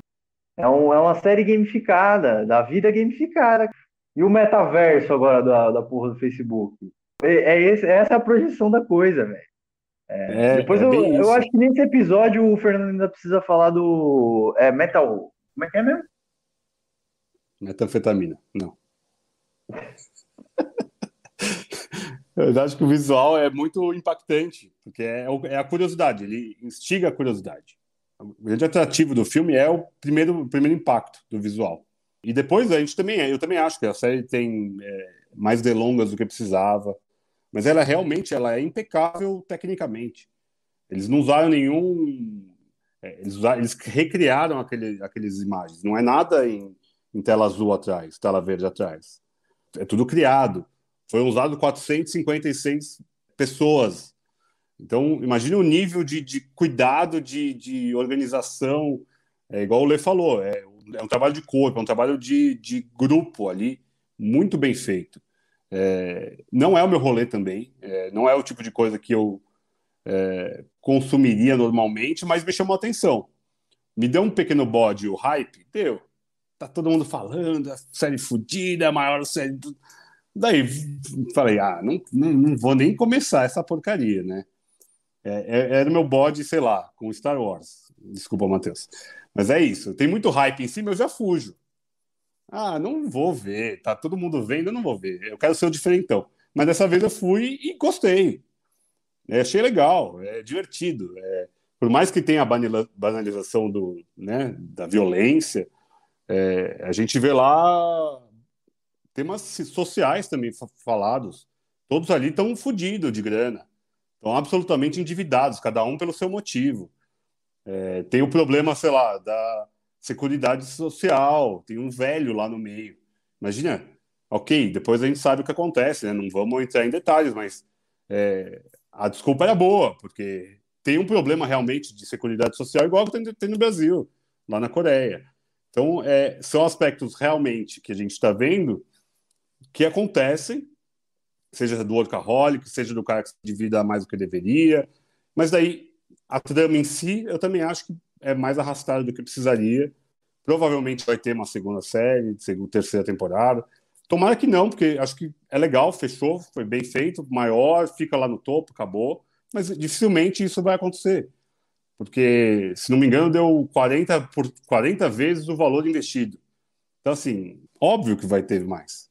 Speaker 3: É, um, é uma série gamificada, da vida gamificada. E o metaverso agora da, da porra do Facebook. É, é, esse, é essa a projeção da coisa, velho. É, é, depois é eu, eu acho que nesse episódio o Fernando ainda precisa falar do é, metal. Como é que é mesmo?
Speaker 1: Metanfetamina, não. Eu acho que o visual é muito impactante, porque é, é, a curiosidade, ele instiga a curiosidade. O grande atrativo do filme é o primeiro, o primeiro impacto do visual. E depois a gente também, eu também acho que a série tem é, mais delongas do que precisava, mas ela realmente ela é impecável tecnicamente. Eles não usaram nenhum, é, eles, usaram, eles recriaram aquele, aqueles imagens. Não é nada em em tela azul atrás, tela verde atrás. É tudo criado. Foi usado 456 pessoas. Então, imagine o nível de, de cuidado, de, de organização. É igual o Lê falou, é, é um trabalho de corpo, é um trabalho de, de grupo ali, muito bem feito. É, não é o meu rolê também, é, não é o tipo de coisa que eu é, consumiria normalmente, mas me chamou a atenção. Me deu um pequeno bode, o hype? Deu tá todo mundo falando, a série fodida, a maior série. Do... Daí falei, ah, não, não, não, vou nem começar essa porcaria, né? É, é, era o meu bode, sei lá, com Star Wars. Desculpa, Matheus. Mas é isso. Tem muito hype em cima, eu já fujo. Ah, não vou ver. Tá todo mundo vendo, eu não vou ver. Eu quero ser o diferentão. Mas dessa vez eu fui e gostei. É, achei legal, é divertido. É, por mais que tenha a banalização do, né, da violência, é, a gente vê lá temas sociais também falados. Todos ali estão fodidos de grana, estão absolutamente endividados, cada um pelo seu motivo. É, tem o problema, sei lá, da seguridade social, tem um velho lá no meio. Imagina, ok, depois a gente sabe o que acontece, né? não vamos entrar em detalhes, mas é, a desculpa era boa, porque tem um problema realmente de seguridade social igual que tem, tem no Brasil, lá na Coreia. Então, é, são aspectos realmente que a gente está vendo que acontecem, seja do workaholic, seja do cara que se divida mais do que deveria, mas daí a trama em si, eu também acho que é mais arrastada do que precisaria. Provavelmente vai ter uma segunda série, segunda, terceira temporada. Tomara que não, porque acho que é legal, fechou, foi bem feito, maior, fica lá no topo, acabou. Mas dificilmente isso vai acontecer porque, se não me engano, deu 40, por 40 vezes o valor investido. Então, assim, óbvio que vai ter mais.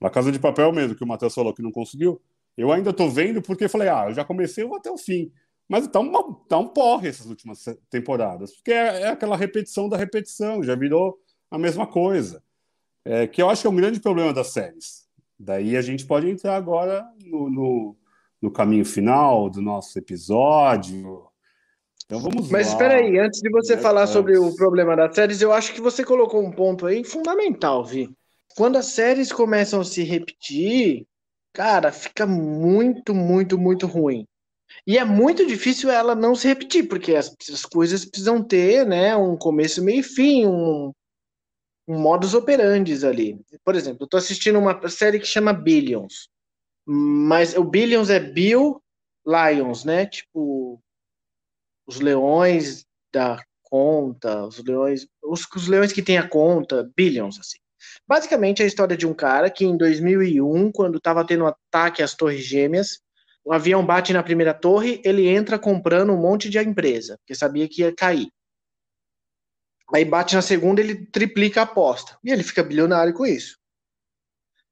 Speaker 1: Na Casa de Papel mesmo, que o Matheus falou que não conseguiu, eu ainda estou vendo porque falei, ah, eu já comecei, eu vou até o fim. Mas tá, uma, tá um porre essas últimas temporadas, porque é, é, aquela repetição da repetição, já virou a mesma coisa. É, que eu acho que é um grande problema das séries. Daí a gente pode entrar agora no, no, no caminho final do nosso episódio. Então vamos
Speaker 2: Mas
Speaker 1: lá.
Speaker 2: espera aí, antes de você
Speaker 1: É,
Speaker 2: falar sobre o problema das séries, eu acho que você colocou um ponto aí fundamental, Vi. Quando as séries começam a se repetir, cara, fica muito, muito, muito ruim. E é muito difícil ela não se repetir, porque as, as coisas precisam ter, né, um começo, meio e fim, um, um modus operandi ali. Por exemplo, eu tô assistindo uma série que chama Billions, mas o Billions é Bill Lions, né? Tipo, os leões da conta, os leões, os, os leões que têm a conta, Billions, assim. Basicamente é a história de um cara que em 2001, quando estava tendo um ataque às Torres Gêmeas, o avião bate na primeira torre, ele entra comprando um monte de empresa, porque sabia que ia cair. Aí bate na segunda, ele triplica a aposta. E ele fica bilionário com isso.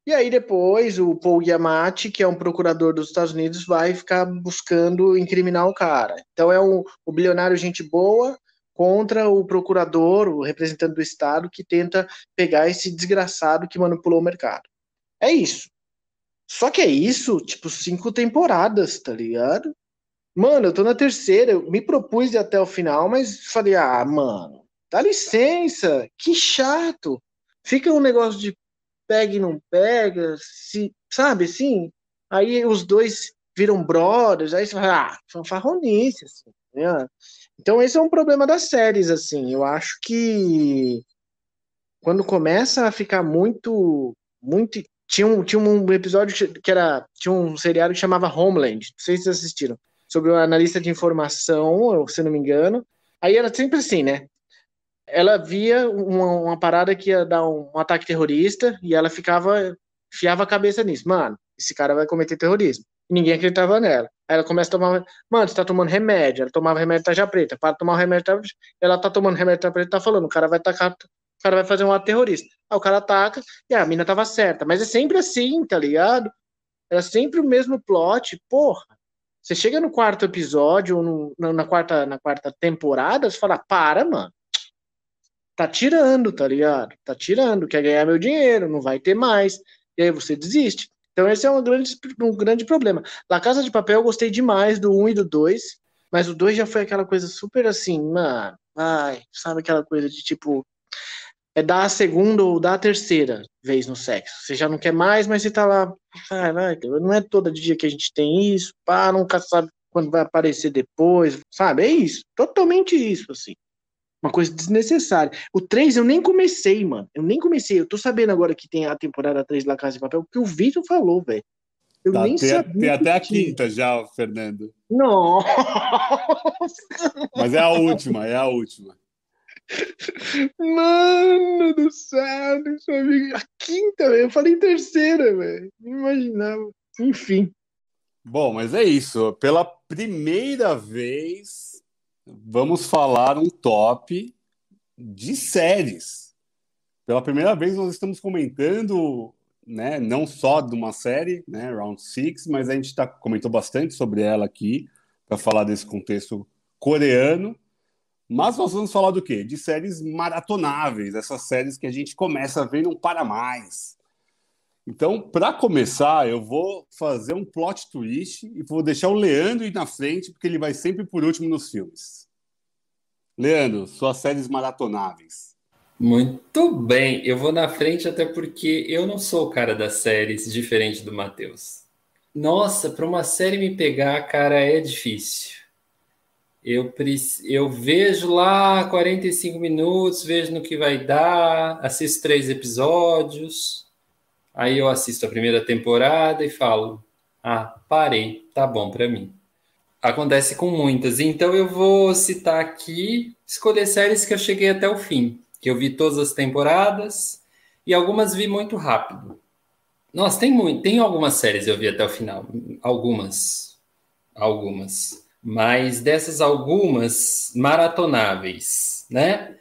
Speaker 2: E aí depois o Paul Giamatti, que é um procurador dos Estados Unidos, vai ficar buscando incriminar o cara. Então é um, o bilionário gente boa contra o procurador, o representante do Estado, que tenta pegar esse desgraçado que manipulou o mercado. É isso. Só que é isso, tipo, cinco temporadas, tá ligado? Mano, eu tô na terceira, eu me propus ir até o final, mas falei, ah, mano, dá licença, que chato. Fica um negócio de pega e não pega, se, sabe assim? Aí os dois viram brothers, aí você fala, ah, fanfarronice, assim, né? Então esse é um problema das séries, assim, eu acho que quando começa a ficar muito, muito, tinha um, tinha um episódio que era, tinha um seriado que chamava Homeland, não sei se vocês assistiram, sobre um analista de informação, se não me engano, aí era sempre assim, né? ela via uma, uma, parada que ia dar um, um, ataque terrorista e ela ficava, fiava a cabeça nisso. Mano, esse cara vai cometer terrorismo. Ninguém acreditava nela. Aí ela começa a tomar. Mano, você tá tomando remédio. Ela tomava remédio tarja preta. Para tomar o remédio tarja preta. Ela tá tomando remédio tarja preta tá falando, o cara vai tacar. O cara vai fazer um ato terrorista. Aí o cara ataca e a mina tava certa. Mas é sempre assim, tá ligado? Era sempre o mesmo plot. Porra. Você chega no quarto episódio, ou no, na, quarta, na quarta temporada, você fala, para, mano tá tirando, tá ligado? Tá tirando, quer ganhar meu dinheiro, não vai ter mais. E aí você desiste. Então esse é um grande, um grande problema. La Casa de Papel eu gostei demais do 1 e do 2, mas o 2 já foi aquela coisa super assim, mano, ai, sabe aquela coisa de tipo, é dar a segunda ou dar a terceira vez no sexo. Você já não quer mais, mas você tá lá, não é todo dia que a gente tem isso, pá, nunca sabe quando vai aparecer depois, sabe? É isso, totalmente isso, assim. Uma coisa desnecessária. O 3 eu nem comecei, mano. Eu nem comecei. Eu tô sabendo agora que tem a temporada 3 da Casa de Papel, porque o Vitor falou, velho. Eu
Speaker 1: Tá,
Speaker 2: nem
Speaker 1: tem,
Speaker 2: sabia.
Speaker 1: tem até a
Speaker 2: tinha.
Speaker 1: quinta já, Fernando.
Speaker 2: Não.
Speaker 1: Mas é a última, é a última.
Speaker 2: Mano do céu, deixa eu. A quinta, velho. Eu falei terceira, velho. Não imaginava. Enfim.
Speaker 1: Bom, mas é isso. Pela primeira vez, vamos falar um top de séries. Pela primeira vez, nós estamos comentando, né, não só de uma série, né, Round Six, mas a gente tá, comentou bastante sobre ela aqui, para falar desse contexto coreano. Mas nós vamos falar do quê? De séries maratonáveis, essas séries que a gente começa a ver e não para mais. Então, para começar, eu vou fazer um plot twist e vou deixar o Leandro ir na frente, porque ele vai sempre por último nos filmes. Leandro, suas séries maratonáveis.
Speaker 4: Muito bem, eu vou na frente até porque eu não sou o cara das séries, diferente do Matheus. Nossa, para uma série me pegar, cara, é difícil. Eu, eu vejo lá 45 minutos, vejo no que vai dar, assisto três episódios, aí eu assisto a primeira temporada e falo: Ah, parei, tá bom para mim. Acontece com muitas, então eu vou citar aqui, escolher séries que eu cheguei até o fim, que eu vi todas as temporadas e algumas vi muito rápido. Nossa, tem muito, tem algumas séries eu vi até o final, algumas, algumas. Mas dessas algumas maratonáveis, né?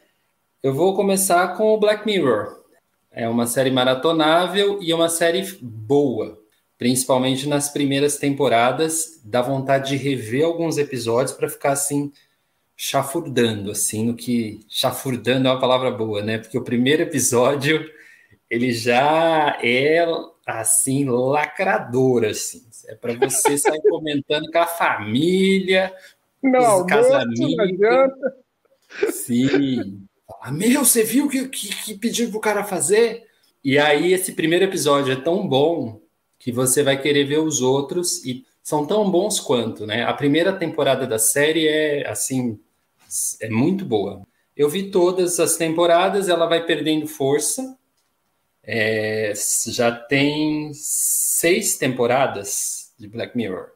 Speaker 4: Eu vou começar com o Black Mirror. É uma série maratonável e uma série boa, principalmente nas primeiras temporadas. Dá vontade de rever alguns episódios para ficar assim chafurdando, assim, no que chafurdando é uma palavra boa, né? Porque o primeiro episódio ele já é assim, lacradora, assim. É para você sair comentando com a família,
Speaker 2: não,
Speaker 4: os casamentos. Sim. Ah, meu, você viu que, que, que pediram pro cara fazer? E aí, esse primeiro episódio é tão bom que você vai querer ver os outros e são tão bons quanto, né? A primeira temporada da série é, assim, é muito boa. Eu vi todas as temporadas, ela vai perdendo força. É, já tem seis temporadas de Black Mirror.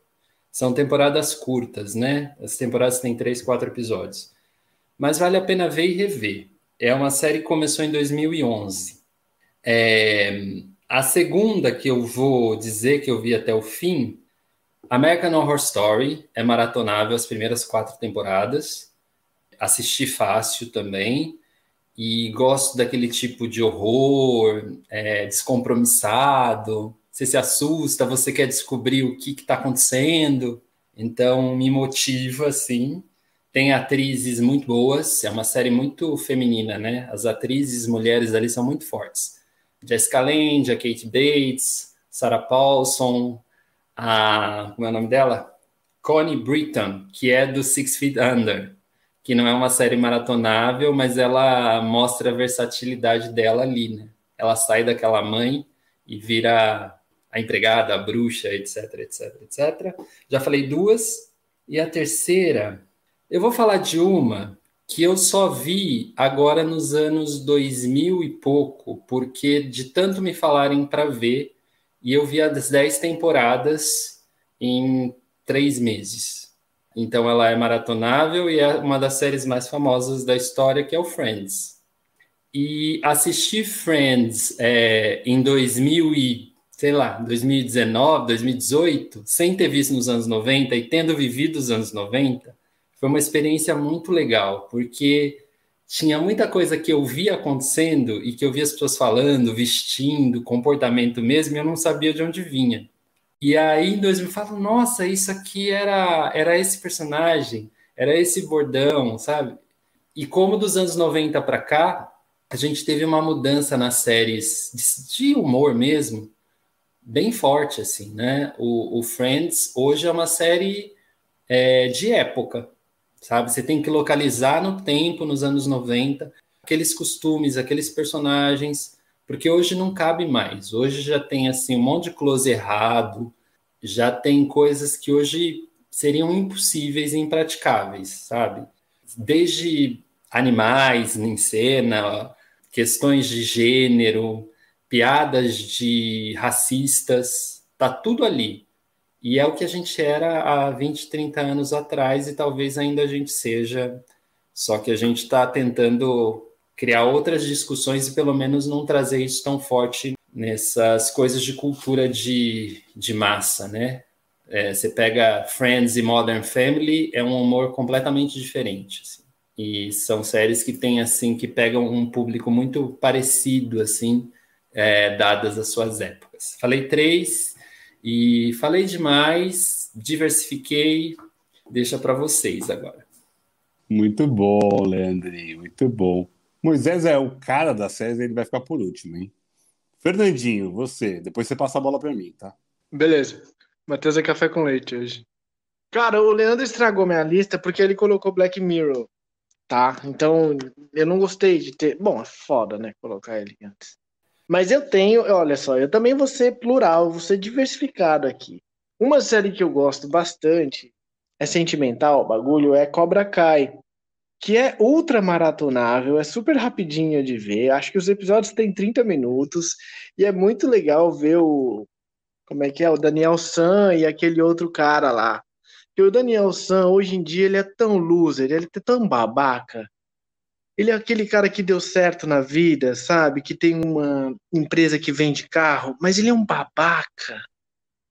Speaker 4: São temporadas curtas, né? As temporadas têm três, quatro episódios. Mas vale a pena ver e rever. É uma série que começou em 2011. É, a segunda que eu vou dizer que eu vi até o fim, American Horror Story, é maratonável as primeiras quatro temporadas. Assisti fácil também. E gosto daquele tipo de horror é, descompromissado. Você se assusta, você quer descobrir o que está acontecendo. Então, me motiva, assim. Tem atrizes muito boas, é uma série muito feminina, né? As atrizes mulheres ali são muito fortes. Jessica Lange, a Kate Bates, Sarah Paulson, a. Como é o nome dela? Connie Britton, que é do Six Feet Under, que não é uma série maratonável, mas ela mostra a versatilidade dela ali, né? Ela sai daquela mãe e vira a empregada, a bruxa, etc, etc, etc. Já falei duas. E a terceira, eu vou falar de uma que eu só vi agora nos anos 2000 e pouco, porque de tanto me falarem para ver, e eu vi as 10 temporadas em três meses. Então ela é maratonável e é uma das séries mais famosas da história, que é o Friends. E assisti Friends é, em 2000 e, sei lá, 2019, 2018, sem ter visto nos anos 90 e tendo vivido os anos 90, foi uma experiência muito legal, porque tinha muita coisa que eu via acontecendo e que eu via as pessoas falando, vestindo, comportamento mesmo, e eu não sabia de onde vinha. E aí em 2000 eu falo, nossa, isso aqui era era esse personagem, era esse bordão, sabe? E como dos anos 90 para cá, a gente teve uma mudança nas séries de, humor mesmo, bem forte, assim, né? O, o Friends hoje é uma série é, de época sabe? Você tem que localizar no tempo, nos anos 90, aqueles costumes, aqueles personagens, porque hoje não cabe mais. Hoje já tem assim um monte de close errado, já tem coisas que hoje seriam impossíveis e impraticáveis, sabe? Desde animais em cena, questões de gênero, piadas de racistas, tá tudo ali. E é o que a gente era há 20, 30 anos atrás e talvez ainda a gente seja, só que a gente está tentando criar outras discussões e pelo menos não trazer isso tão forte nessas coisas de cultura de, de massa, né? É, você pega Friends e Modern Family, é um humor completamente diferente. Assim. E são séries que têm assim que pegam um público muito parecido, assim, é, dadas as suas épocas. Falei três, e falei demais, diversifiquei, deixa para vocês agora.
Speaker 1: Muito bom, Leandrinho, muito bom. Moisés é o cara da série, ele vai ficar por último, hein? Fernandinho, você, depois você passa a bola para mim, tá?
Speaker 2: Beleza. Matheus é café com leite hoje. Cara, o Leandro estragou minha lista porque ele colocou Black Mirror, tá? Então, eu não gostei de ter. Bom, é foda, né? Colocar ele antes. Mas eu tenho, olha só, eu também vou ser plural, vou ser diversificado aqui. Uma série que eu gosto bastante, é sentimental, o bagulho, é Cobra Kai, que é ultra maratonável, é super rapidinho de ver. Acho que os episódios têm 30 minutos e é muito legal ver o como é que é, o Daniel San e aquele outro cara lá. Que o Daniel San hoje em dia ele é tão loser, ele é tão babaca ele é aquele cara que deu certo na vida, sabe? Que tem uma empresa que vende carro, mas ele é um babaca.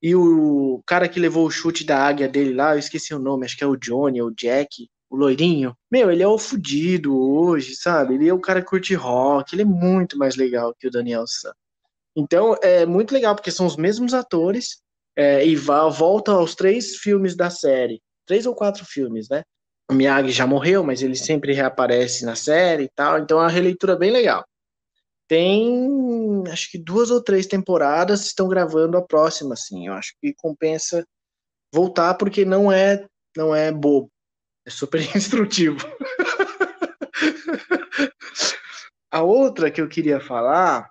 Speaker 2: E o cara que levou o chute da águia dele lá, eu esqueci o nome, acho que é o Johnny ou o Jack, o loirinho. Meu, ele é o fudido hoje, sabe? Ele é o cara que curte rock, ele é muito mais legal que o Daniel San. Então, é muito legal, porque são os mesmos atores, é, e volta aos três filmes da série. Três ou quatro filmes, né? o Miyagi já morreu, mas ele sempre reaparece na série e tal, então é uma releitura bem legal. tem acho que duas ou três temporadas estão gravando a próxima, assim. Eu acho que compensa voltar porque não é não é bobo, é super instrutivo. a outra que eu queria falar,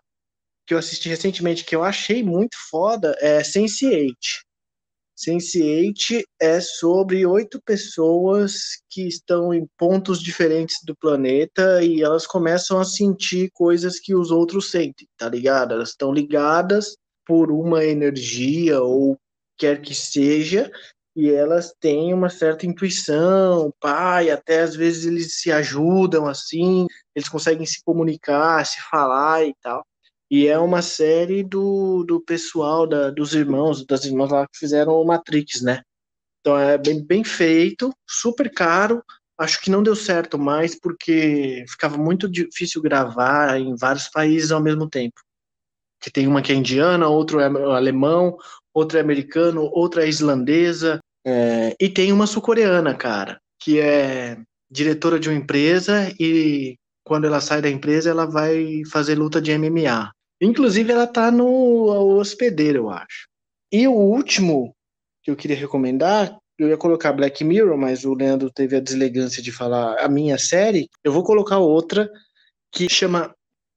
Speaker 2: que eu assisti recentemente, que eu achei muito foda, é Sense8. Sense8 é sobre oito pessoas que estão em pontos diferentes do planeta e elas começam a sentir coisas que os outros sentem, tá ligado? Elas estão ligadas por uma energia ou quer que seja, e elas têm uma certa intuição, pai, até às vezes eles se ajudam assim, eles conseguem se comunicar, se falar e tal. E é uma série do, do pessoal, da, dos irmãos, das irmãs lá que fizeram o Matrix, né? Então é bem, bem feito, super caro. Acho que não deu certo mais porque ficava muito difícil gravar em vários países ao mesmo tempo. Que tem uma que é indiana, outro é alemão, outra é americano, outra é islandesa, é, e tem uma sul-coreana, cara, que é diretora de uma empresa e quando ela sai da empresa ela vai fazer luta de MMA. Inclusive, ela tá no hospedeiro, eu acho. E o último que eu queria recomendar, eu ia colocar Black Mirror, mas o Leandro teve a deselegância de falar a minha série. Eu vou colocar outra que chama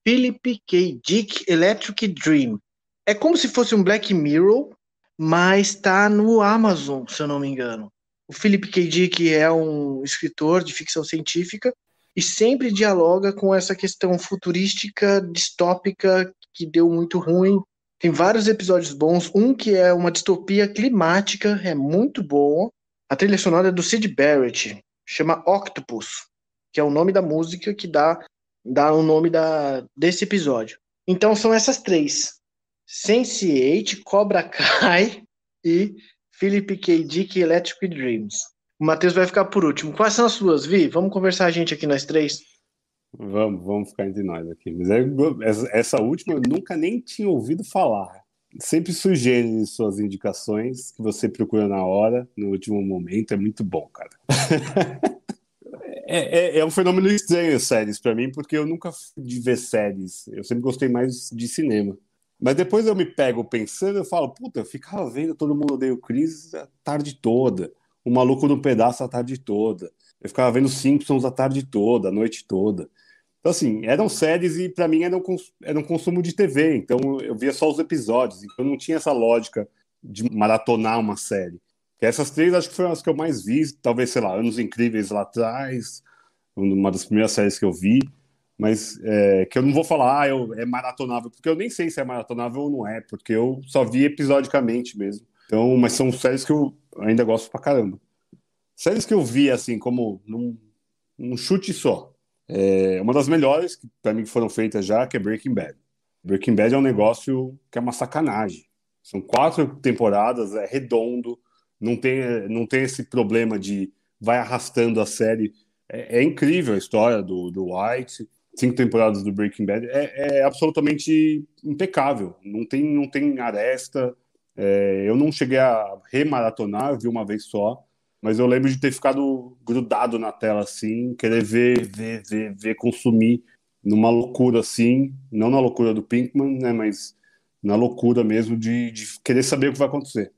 Speaker 2: Philip K. Dick Electric Dream. É como se fosse um Black Mirror, mas tá no Amazon, se eu não me engano. O Philip K. Dick é um escritor de ficção científica e sempre dialoga com essa questão futurística, distópica, que deu muito ruim. Tem vários episódios bons. Um que é uma distopia climática, é muito bom. A trilha sonora é do Sid Barrett, chama Octopus, que é o nome da música que dá, dá o nome da, desse episódio. Então são essas três: Sense8, Cobra Kai e Philip K. Dick Electric Dreams. O Matheus vai ficar por último. Quais são as suas, Vi? Vamos conversar a gente aqui nós três.
Speaker 1: Vamos, vamos ficar entre nós aqui. Mas é, essa última eu nunca nem tinha ouvido falar. Sempre sugere suas indicações que você procura na hora, no último momento. É muito bom, cara. é, é, é, um fenômeno estranho séries para mim, porque eu nunca fui de ver séries. Eu sempre gostei mais de cinema. Mas depois eu me pego pensando, eu falo, puta, eu ficava vendo Todo Mundo Odeia o Chris a tarde toda. O Maluco no Pedaço a tarde toda. Eu ficava vendo Simpsons a tarde toda, a noite toda. Então, assim, eram séries e para mim era um, era um consumo de TV, então eu via só os episódios, então não tinha essa lógica de maratonar uma série. Essas três acho que foram as que eu mais vi, talvez, sei lá, Anos Incríveis lá atrás, uma das primeiras séries que eu vi, mas é, que eu não vou falar, ah, eu, é maratonável, porque eu nem sei se é maratonável ou não é, porque eu só vi episodicamente mesmo. Então, mas são séries que eu ainda gosto pra caramba. Séries que eu vi, assim, como num, num chute só. É uma das melhores que para mim foram feitas já, que é Breaking Bad. Breaking Bad é um negócio que é uma sacanagem. São quatro temporadas, é redondo, não tem, não tem esse problema de vai arrastando a série. É, é incrível a história do, do White, cinco temporadas do Breaking Bad, é, é absolutamente impecável. Não tem, não tem aresta. É, eu não cheguei a remaratonar, vi uma vez só, mas eu lembro de ter ficado grudado na tela assim, querer ver, ver, ver, ver, consumir numa loucura assim, não na loucura do Pinkman, né, mas na loucura mesmo de, de querer saber o que vai acontecer.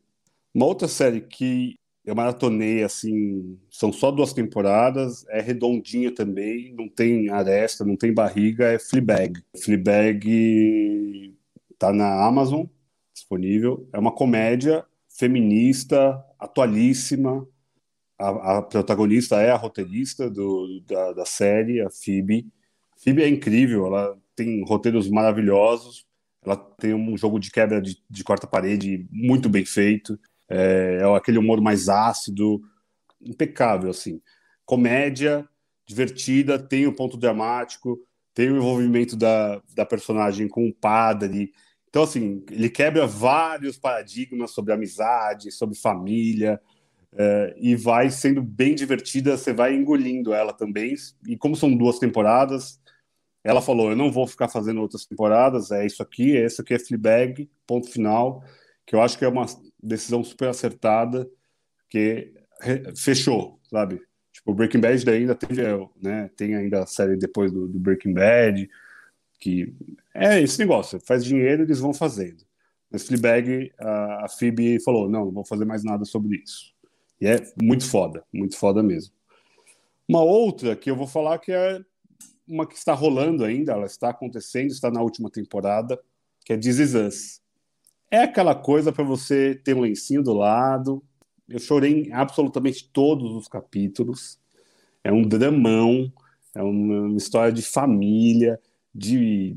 Speaker 1: Uma outra série que eu maratonei assim, são só duas temporadas, é redondinha também, não tem aresta, não tem barriga, é Fleabag. Fleabag tá na Amazon, disponível. É uma comédia feminista, atualíssima, a, a, protagonista é a roteirista do, da, da série, a Phoebe. A Phoebe é incrível, ela tem roteiros maravilhosos, ela tem um jogo de quebra de, de quarta-parede muito bem feito, é, é aquele humor mais ácido, impecável, assim. Comédia, divertida, tem o ponto dramático, tem o envolvimento da, da personagem com o padre. Então, assim, ele quebra vários paradigmas sobre amizade, sobre família, é, e vai sendo bem divertida, você vai engolindo ela também. E como são duas temporadas, ela falou: Eu não vou ficar fazendo outras temporadas, é isso aqui, é isso aqui é Fleabag, ponto final. Que eu acho que é uma decisão super acertada, que fechou, sabe? Tipo, Breaking Bad ainda tem, né, tem ainda a série depois do, do Breaking Bad. Que é esse negócio, faz dinheiro, eles vão fazendo. Mas Fleabag, a, a Phoebe falou, não, não vou fazer mais nada sobre isso. E é muito foda, muito foda mesmo. Uma outra que eu vou falar que é uma que está rolando ainda, ela está acontecendo, está na última temporada, que é This Is Us. É aquela coisa para você ter um lencinho do lado. Eu chorei em absolutamente todos os capítulos. É um dramão, é uma história de família, de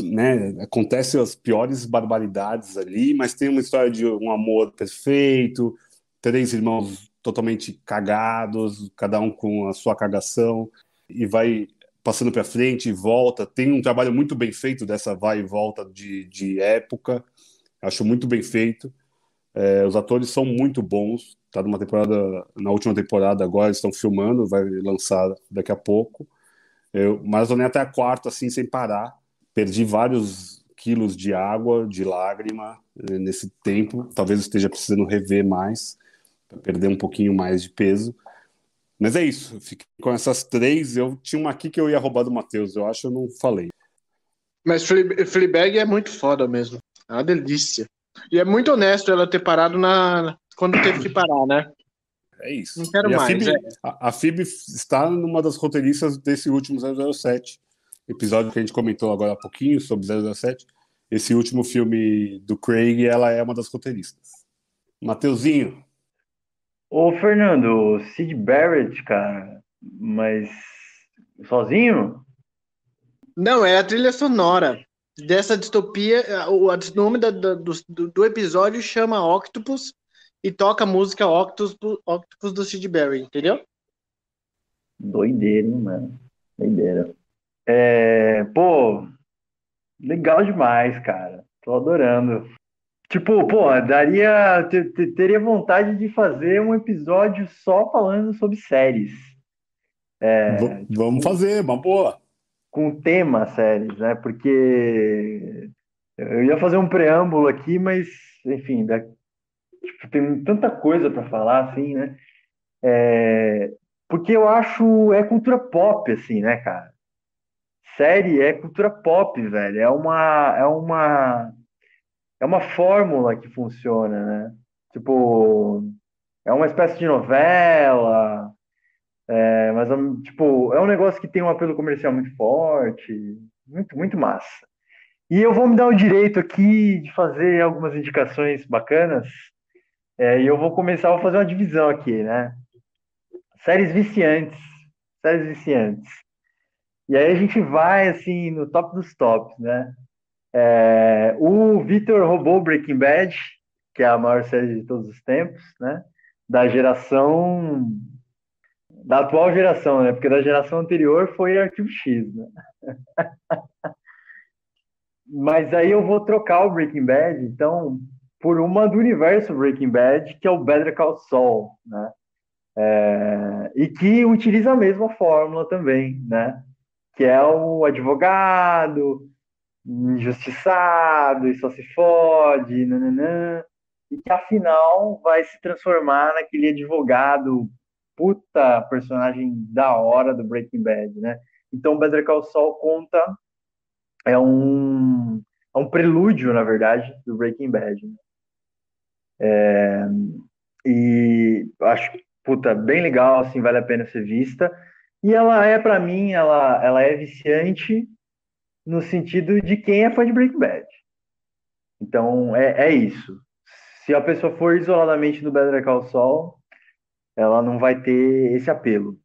Speaker 1: né, acontecem as piores barbaridades ali, mas tem uma história de um amor perfeito, três irmãos totalmente cagados, cada um com a sua cagação, e vai passando para frente e volta. Tem um trabalho muito bem feito dessa vai e volta de, de época, acho muito bem feito. É, os atores são muito bons. Tá numa temporada, na última temporada agora, estão filmando, vai lançar daqui a pouco. Eu maratonei até a quarta, assim, sem parar. Perdi vários quilos de água, de lágrima eh, nesse tempo. Talvez esteja precisando rever mais, para perder um pouquinho mais de peso. Mas é isso, fiquei com essas três. Eu tinha uma aqui que eu ia roubar do Matheus, eu acho, eu não falei.
Speaker 2: Mas Fleabag é muito foda mesmo. É uma delícia. E é muito honesto ela ter parado na quando teve que parar, né?
Speaker 1: É isso.
Speaker 2: Não quero
Speaker 1: e a
Speaker 2: mais.
Speaker 1: Phoebe,
Speaker 2: é.
Speaker 1: a, a Phoebe está numa das roteiristas desse último 007, episódio que a gente comentou agora há pouquinho sobre 007. Esse último filme do Craig, ela é uma das roteiristas. Mateuzinho,
Speaker 3: Ô, Fernando, Sid Barrett, cara, mas sozinho?
Speaker 2: Não, é a trilha sonora dessa distopia. O, o nome da- da- do, do, episódio chama Octopus e toca a música Octopus, Octopus do Sid Barry, entendeu?
Speaker 3: Doideira, hein, mano? Doideira. É, pô, legal demais, cara. Tô adorando. Tipo, pô, daria, te- te- teria vontade de fazer um episódio só falando sobre séries,
Speaker 1: v- vamos fazer, uma boa.
Speaker 3: Com tema séries, né? Porque eu ia fazer um preâmbulo aqui, mas, enfim, da- tipo, tem tanta coisa para falar, assim, né? É, porque eu acho é cultura pop, assim, né, cara? Série é cultura pop, velho. É uma, é uma, é uma fórmula que funciona, né? Tipo, é uma espécie de novela, é, mas tipo, é um negócio que tem um apelo comercial muito forte, muito, muito massa. E eu vou me dar o direito aqui de fazer algumas indicações bacanas. É, e eu vou começar, vou fazer uma divisão aqui, né? Séries viciantes, séries viciantes. E aí a gente vai assim no top dos tops, né? É, o Victor roubou Breaking Bad, que é a maior série de todos os tempos, né? Da geração da atual geração, né? Porque da geração anterior foi Arquivo X, né? Mas aí eu vou trocar o Breaking Bad, então, por uma do universo Breaking Bad, que é o Better Call Saul, né? É, e que utiliza a mesma fórmula também, né? Que é o advogado injustiçado e só se fode, nananã, e que afinal vai se transformar naquele advogado puta personagem da hora do Breaking Bad, né? Então Better Call Saul conta é um é um prelúdio, na verdade, do Breaking Bad. Né? É, e acho puta bem legal, assim, vale a pena ser vista. E ela é para mim, ela ela é viciante no sentido de quem é fã de Breaking Bad. Então é, é isso. Se a pessoa for isoladamente no Better Call Saul, ela não vai ter esse apelo.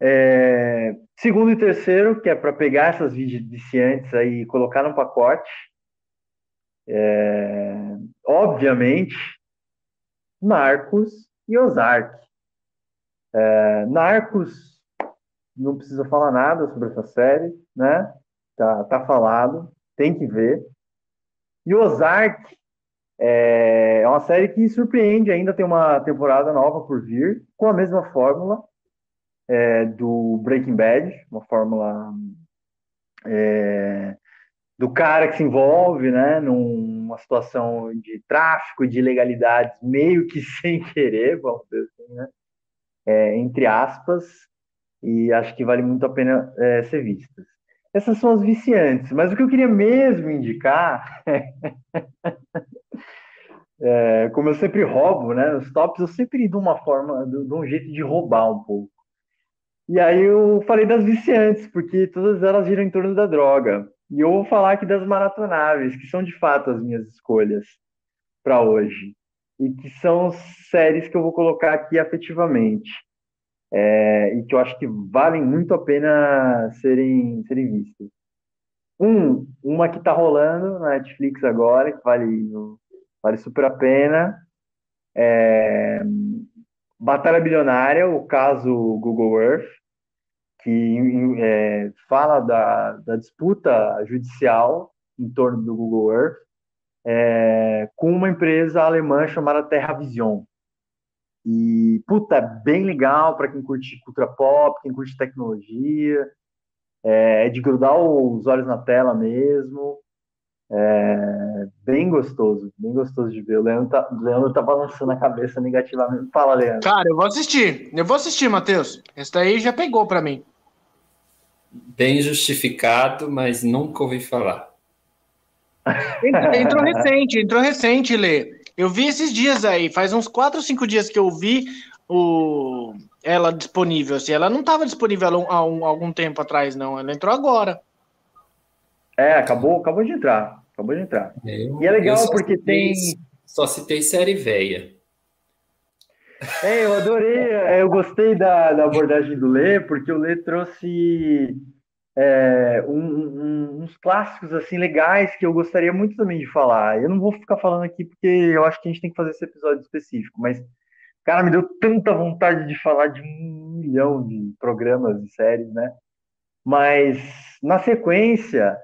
Speaker 3: É, segundo e terceiro, que é para pegar essas viciantes aí e colocar no pacote. É, obviamente, Narcos e Ozark. É, Narcos, não precisa falar nada sobre essa série, né? Tá, tá falado, tem que ver. E Ozark é, é uma série que surpreende, ainda tem uma temporada nova por vir, com a mesma fórmula é, do Breaking Bad, uma fórmula é, do cara que se envolve né, numa situação de tráfico de ilegalidades meio que sem querer, vamos dizer assim, né? É, entre aspas, e acho que vale muito a pena é, ser vistas. essas são as viciantes. Mas o que eu queria mesmo indicar, é, como eu sempre roubo, né? Nos tops eu sempre de uma forma, de um jeito de roubar um pouco. E aí eu falei das viciantes, porque todas elas giram em torno da droga. E eu vou falar aqui das maratonáveis, que são de fato as minhas escolhas para hoje. E que são séries que eu vou colocar aqui afetivamente. É, e que eu acho que valem muito a pena serem, serem vistas. Um, uma que está rolando na Netflix agora, que vale, vale super a pena. É, Batalha Bilionária, o caso Google Earth, que é, fala da, da, disputa judicial em torno do Google Earth é, com uma empresa alemã chamada TerraVision. E, puta, é bem legal para quem curte cultura pop, quem curte tecnologia, é, é de grudar os olhos na tela mesmo. É bem gostoso, bem gostoso de ver. O Leandro tá, o Leandro tá balançando a cabeça negativamente. Fala, Leandro.
Speaker 2: Cara, eu vou assistir. Eu vou assistir, Matheus. Esse daí já pegou para mim.
Speaker 4: Bem justificado, mas nunca ouvi falar.
Speaker 2: Entrou recente, entrou recente, Lê. Eu vi esses dias aí, faz uns 4 ou 5 dias que eu vi o... ela disponível. Assim. Ela não estava disponível há, um, há algum tempo atrás, não. Ela entrou agora.
Speaker 3: É, acabou, acabou de entrar. Acabou de entrar. Eu, e é legal porque citei, tem.
Speaker 4: Só citei série velha.
Speaker 3: É, eu adorei, é, eu gostei da, da abordagem do Lê, porque o Lê trouxe é, um, um, uns clássicos assim legais que eu gostaria muito também de falar. Eu não vou ficar falando aqui porque eu acho que a gente tem que fazer esse episódio específico, mas cara, me deu tanta vontade de falar de um milhão de programas e séries, né? Mas na sequência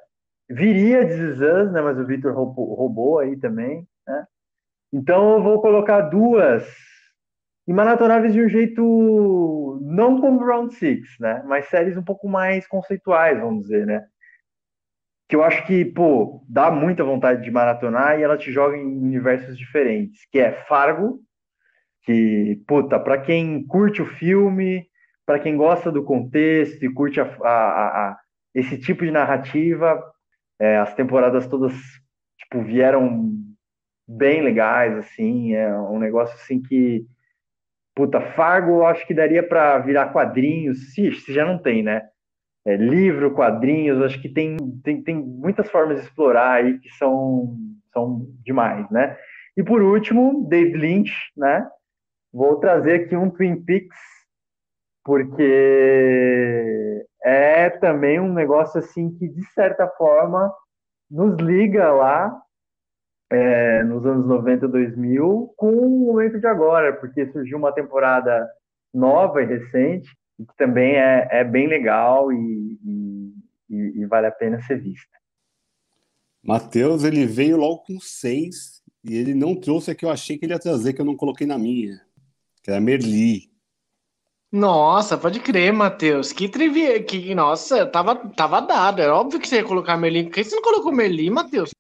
Speaker 3: viria Us, né? Mas o Victor roubou, roubou aí também, né? Então eu vou colocar duas e maratonáveis de um jeito não como Round Six, né? Mas séries um pouco mais conceituais, vamos dizer, né? Que eu acho que, pô, dá muita vontade de maratonar e ela te joga em universos diferentes, que é Fargo, que, puta, para quem curte o filme, para quem gosta do contexto e curte a, a, a, esse tipo de narrativa, é, as temporadas todas, tipo, vieram bem legais, assim, é um negócio, assim, que Puta, Fargo acho que daria para virar quadrinhos, se, se já não tem, né? É, livro, quadrinhos, acho que tem, tem, tem muitas formas de explorar aí que são, são demais, né? E por último, David Lynch, né? Vou trazer aqui um Twin Peaks, porque é também um negócio assim que, de certa forma, nos liga lá é, nos anos 90, 2000, com o momento de agora, porque surgiu uma temporada nova e recente, que também é, é bem legal e, e, e vale a pena ser vista.
Speaker 1: Matheus, ele veio logo com seis e ele não trouxe a que eu achei que ele ia trazer, que eu não coloquei na minha, que era Merli.
Speaker 2: Nossa, pode crer, Matheus. Que trivia. Que, nossa, tava, tava dado. É óbvio que você ia colocar Merli. Por que você não colocou Merli, Matheus?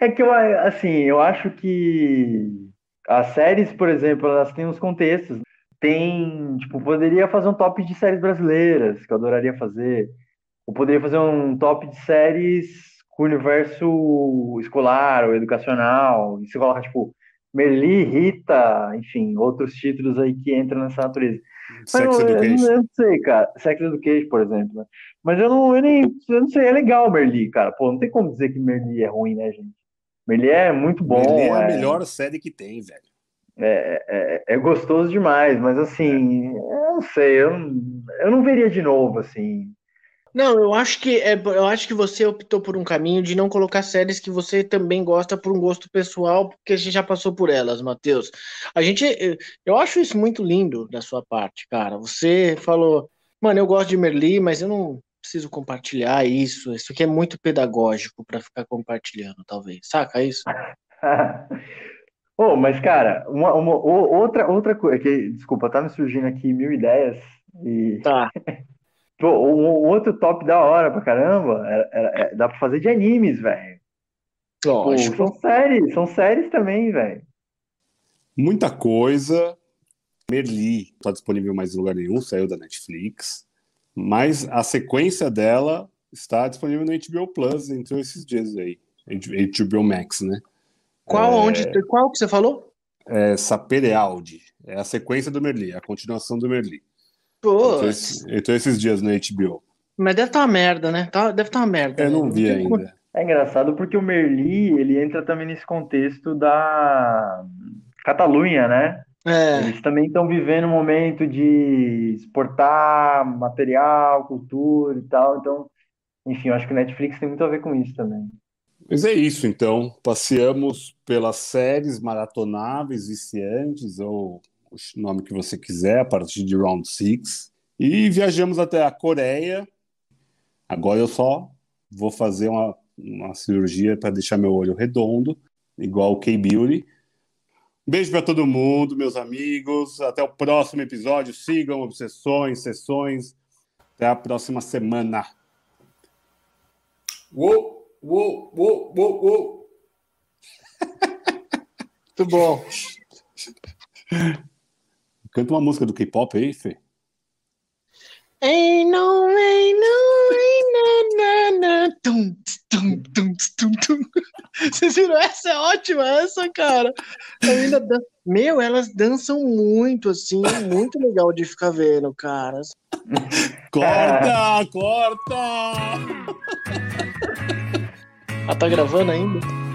Speaker 3: É que eu, assim, eu acho que as séries, por exemplo, elas têm os contextos. Tem, tipo, poderia fazer um top de séries brasileiras, que eu adoraria fazer. Ou poderia fazer um top de séries com universo escolar ou educacional. E você coloca, tipo, Merli, Rita, enfim, outros títulos aí que entram nessa natureza. Sex eu, Education. Eu, não sei, cara. Sex Education, por exemplo. Né? Mas eu não, eu nem, eu não sei, é legal Merli, cara. Pô, não tem como dizer que Merli é ruim, né, gente? Ele é muito bom. Ele
Speaker 1: é a é... melhor série que tem, velho.
Speaker 3: É, é, é, gostoso demais, mas assim, eu não sei, eu, eu não veria de novo, assim.
Speaker 2: Não, eu acho que é, eu acho que você optou por um caminho de não colocar séries que você também gosta por um gosto pessoal, porque a gente já passou por elas, Matheus. A gente, eu acho isso muito lindo da sua parte, cara. Você falou, mano, eu gosto de Merli, mas eu não, preciso compartilhar isso. Isso aqui é muito pedagógico para ficar compartilhando, talvez. Saca isso?
Speaker 3: oh, mas, cara, uma, uma, outra, outra coisa. Que, desculpa, tá me surgindo aqui mil ideias. E...
Speaker 2: Tá.
Speaker 3: Pô, um, outro top da hora pra caramba. É, é, é, dá pra fazer de animes, velho. São séries, são séries também, velho.
Speaker 1: Muita coisa. Merli tá disponível mais em lugar nenhum, saiu da Netflix mas a sequência dela está disponível no HBO Plus entre esses dias aí. HBO Max, né?
Speaker 2: Qual, é... onde, qual que você falou?
Speaker 1: É Saperealdi. É a sequência do Merli, a continuação do Merli.
Speaker 2: Pô.
Speaker 1: Então, esses dias no HBO.
Speaker 2: Mas deve estar tá uma merda, né? Tá, deve estar tá uma merda.
Speaker 1: Eu né? não vi ainda.
Speaker 3: É engraçado porque o Merli, ele entra também nesse contexto da Catalunha, né?
Speaker 2: É.
Speaker 3: Eles também estão vivendo um momento de exportar material, cultura e tal. Então, enfim, eu acho que o Netflix tem muito a ver com isso também.
Speaker 1: Mas é isso, então. Passeamos pelas séries maratonáveis, viciantes, ou o nome que você quiser, a partir de Round 6. E viajamos até a Coreia. Agora eu só vou fazer uma, uma cirurgia para deixar meu olho redondo, igual o K-Beauty. Beijo para todo mundo, meus amigos. Até o próximo episódio. Sigam Obsessões, Sessões. Até a próxima semana.
Speaker 4: Uou, uou, uou, uou, uou.
Speaker 2: Muito bom.
Speaker 1: Canta uma música do K-pop aí, Fê.
Speaker 2: Ain't no, ain't no, ain't na, na, na. Tum, tum, tum, tum, tum. Vocês viram? Essa é ótima, essa, cara. Ainda dan... Meu, elas dançam muito, assim, é muito legal de ficar vendo, cara.
Speaker 1: Corta, corta!
Speaker 2: Ah, tá gravando ainda?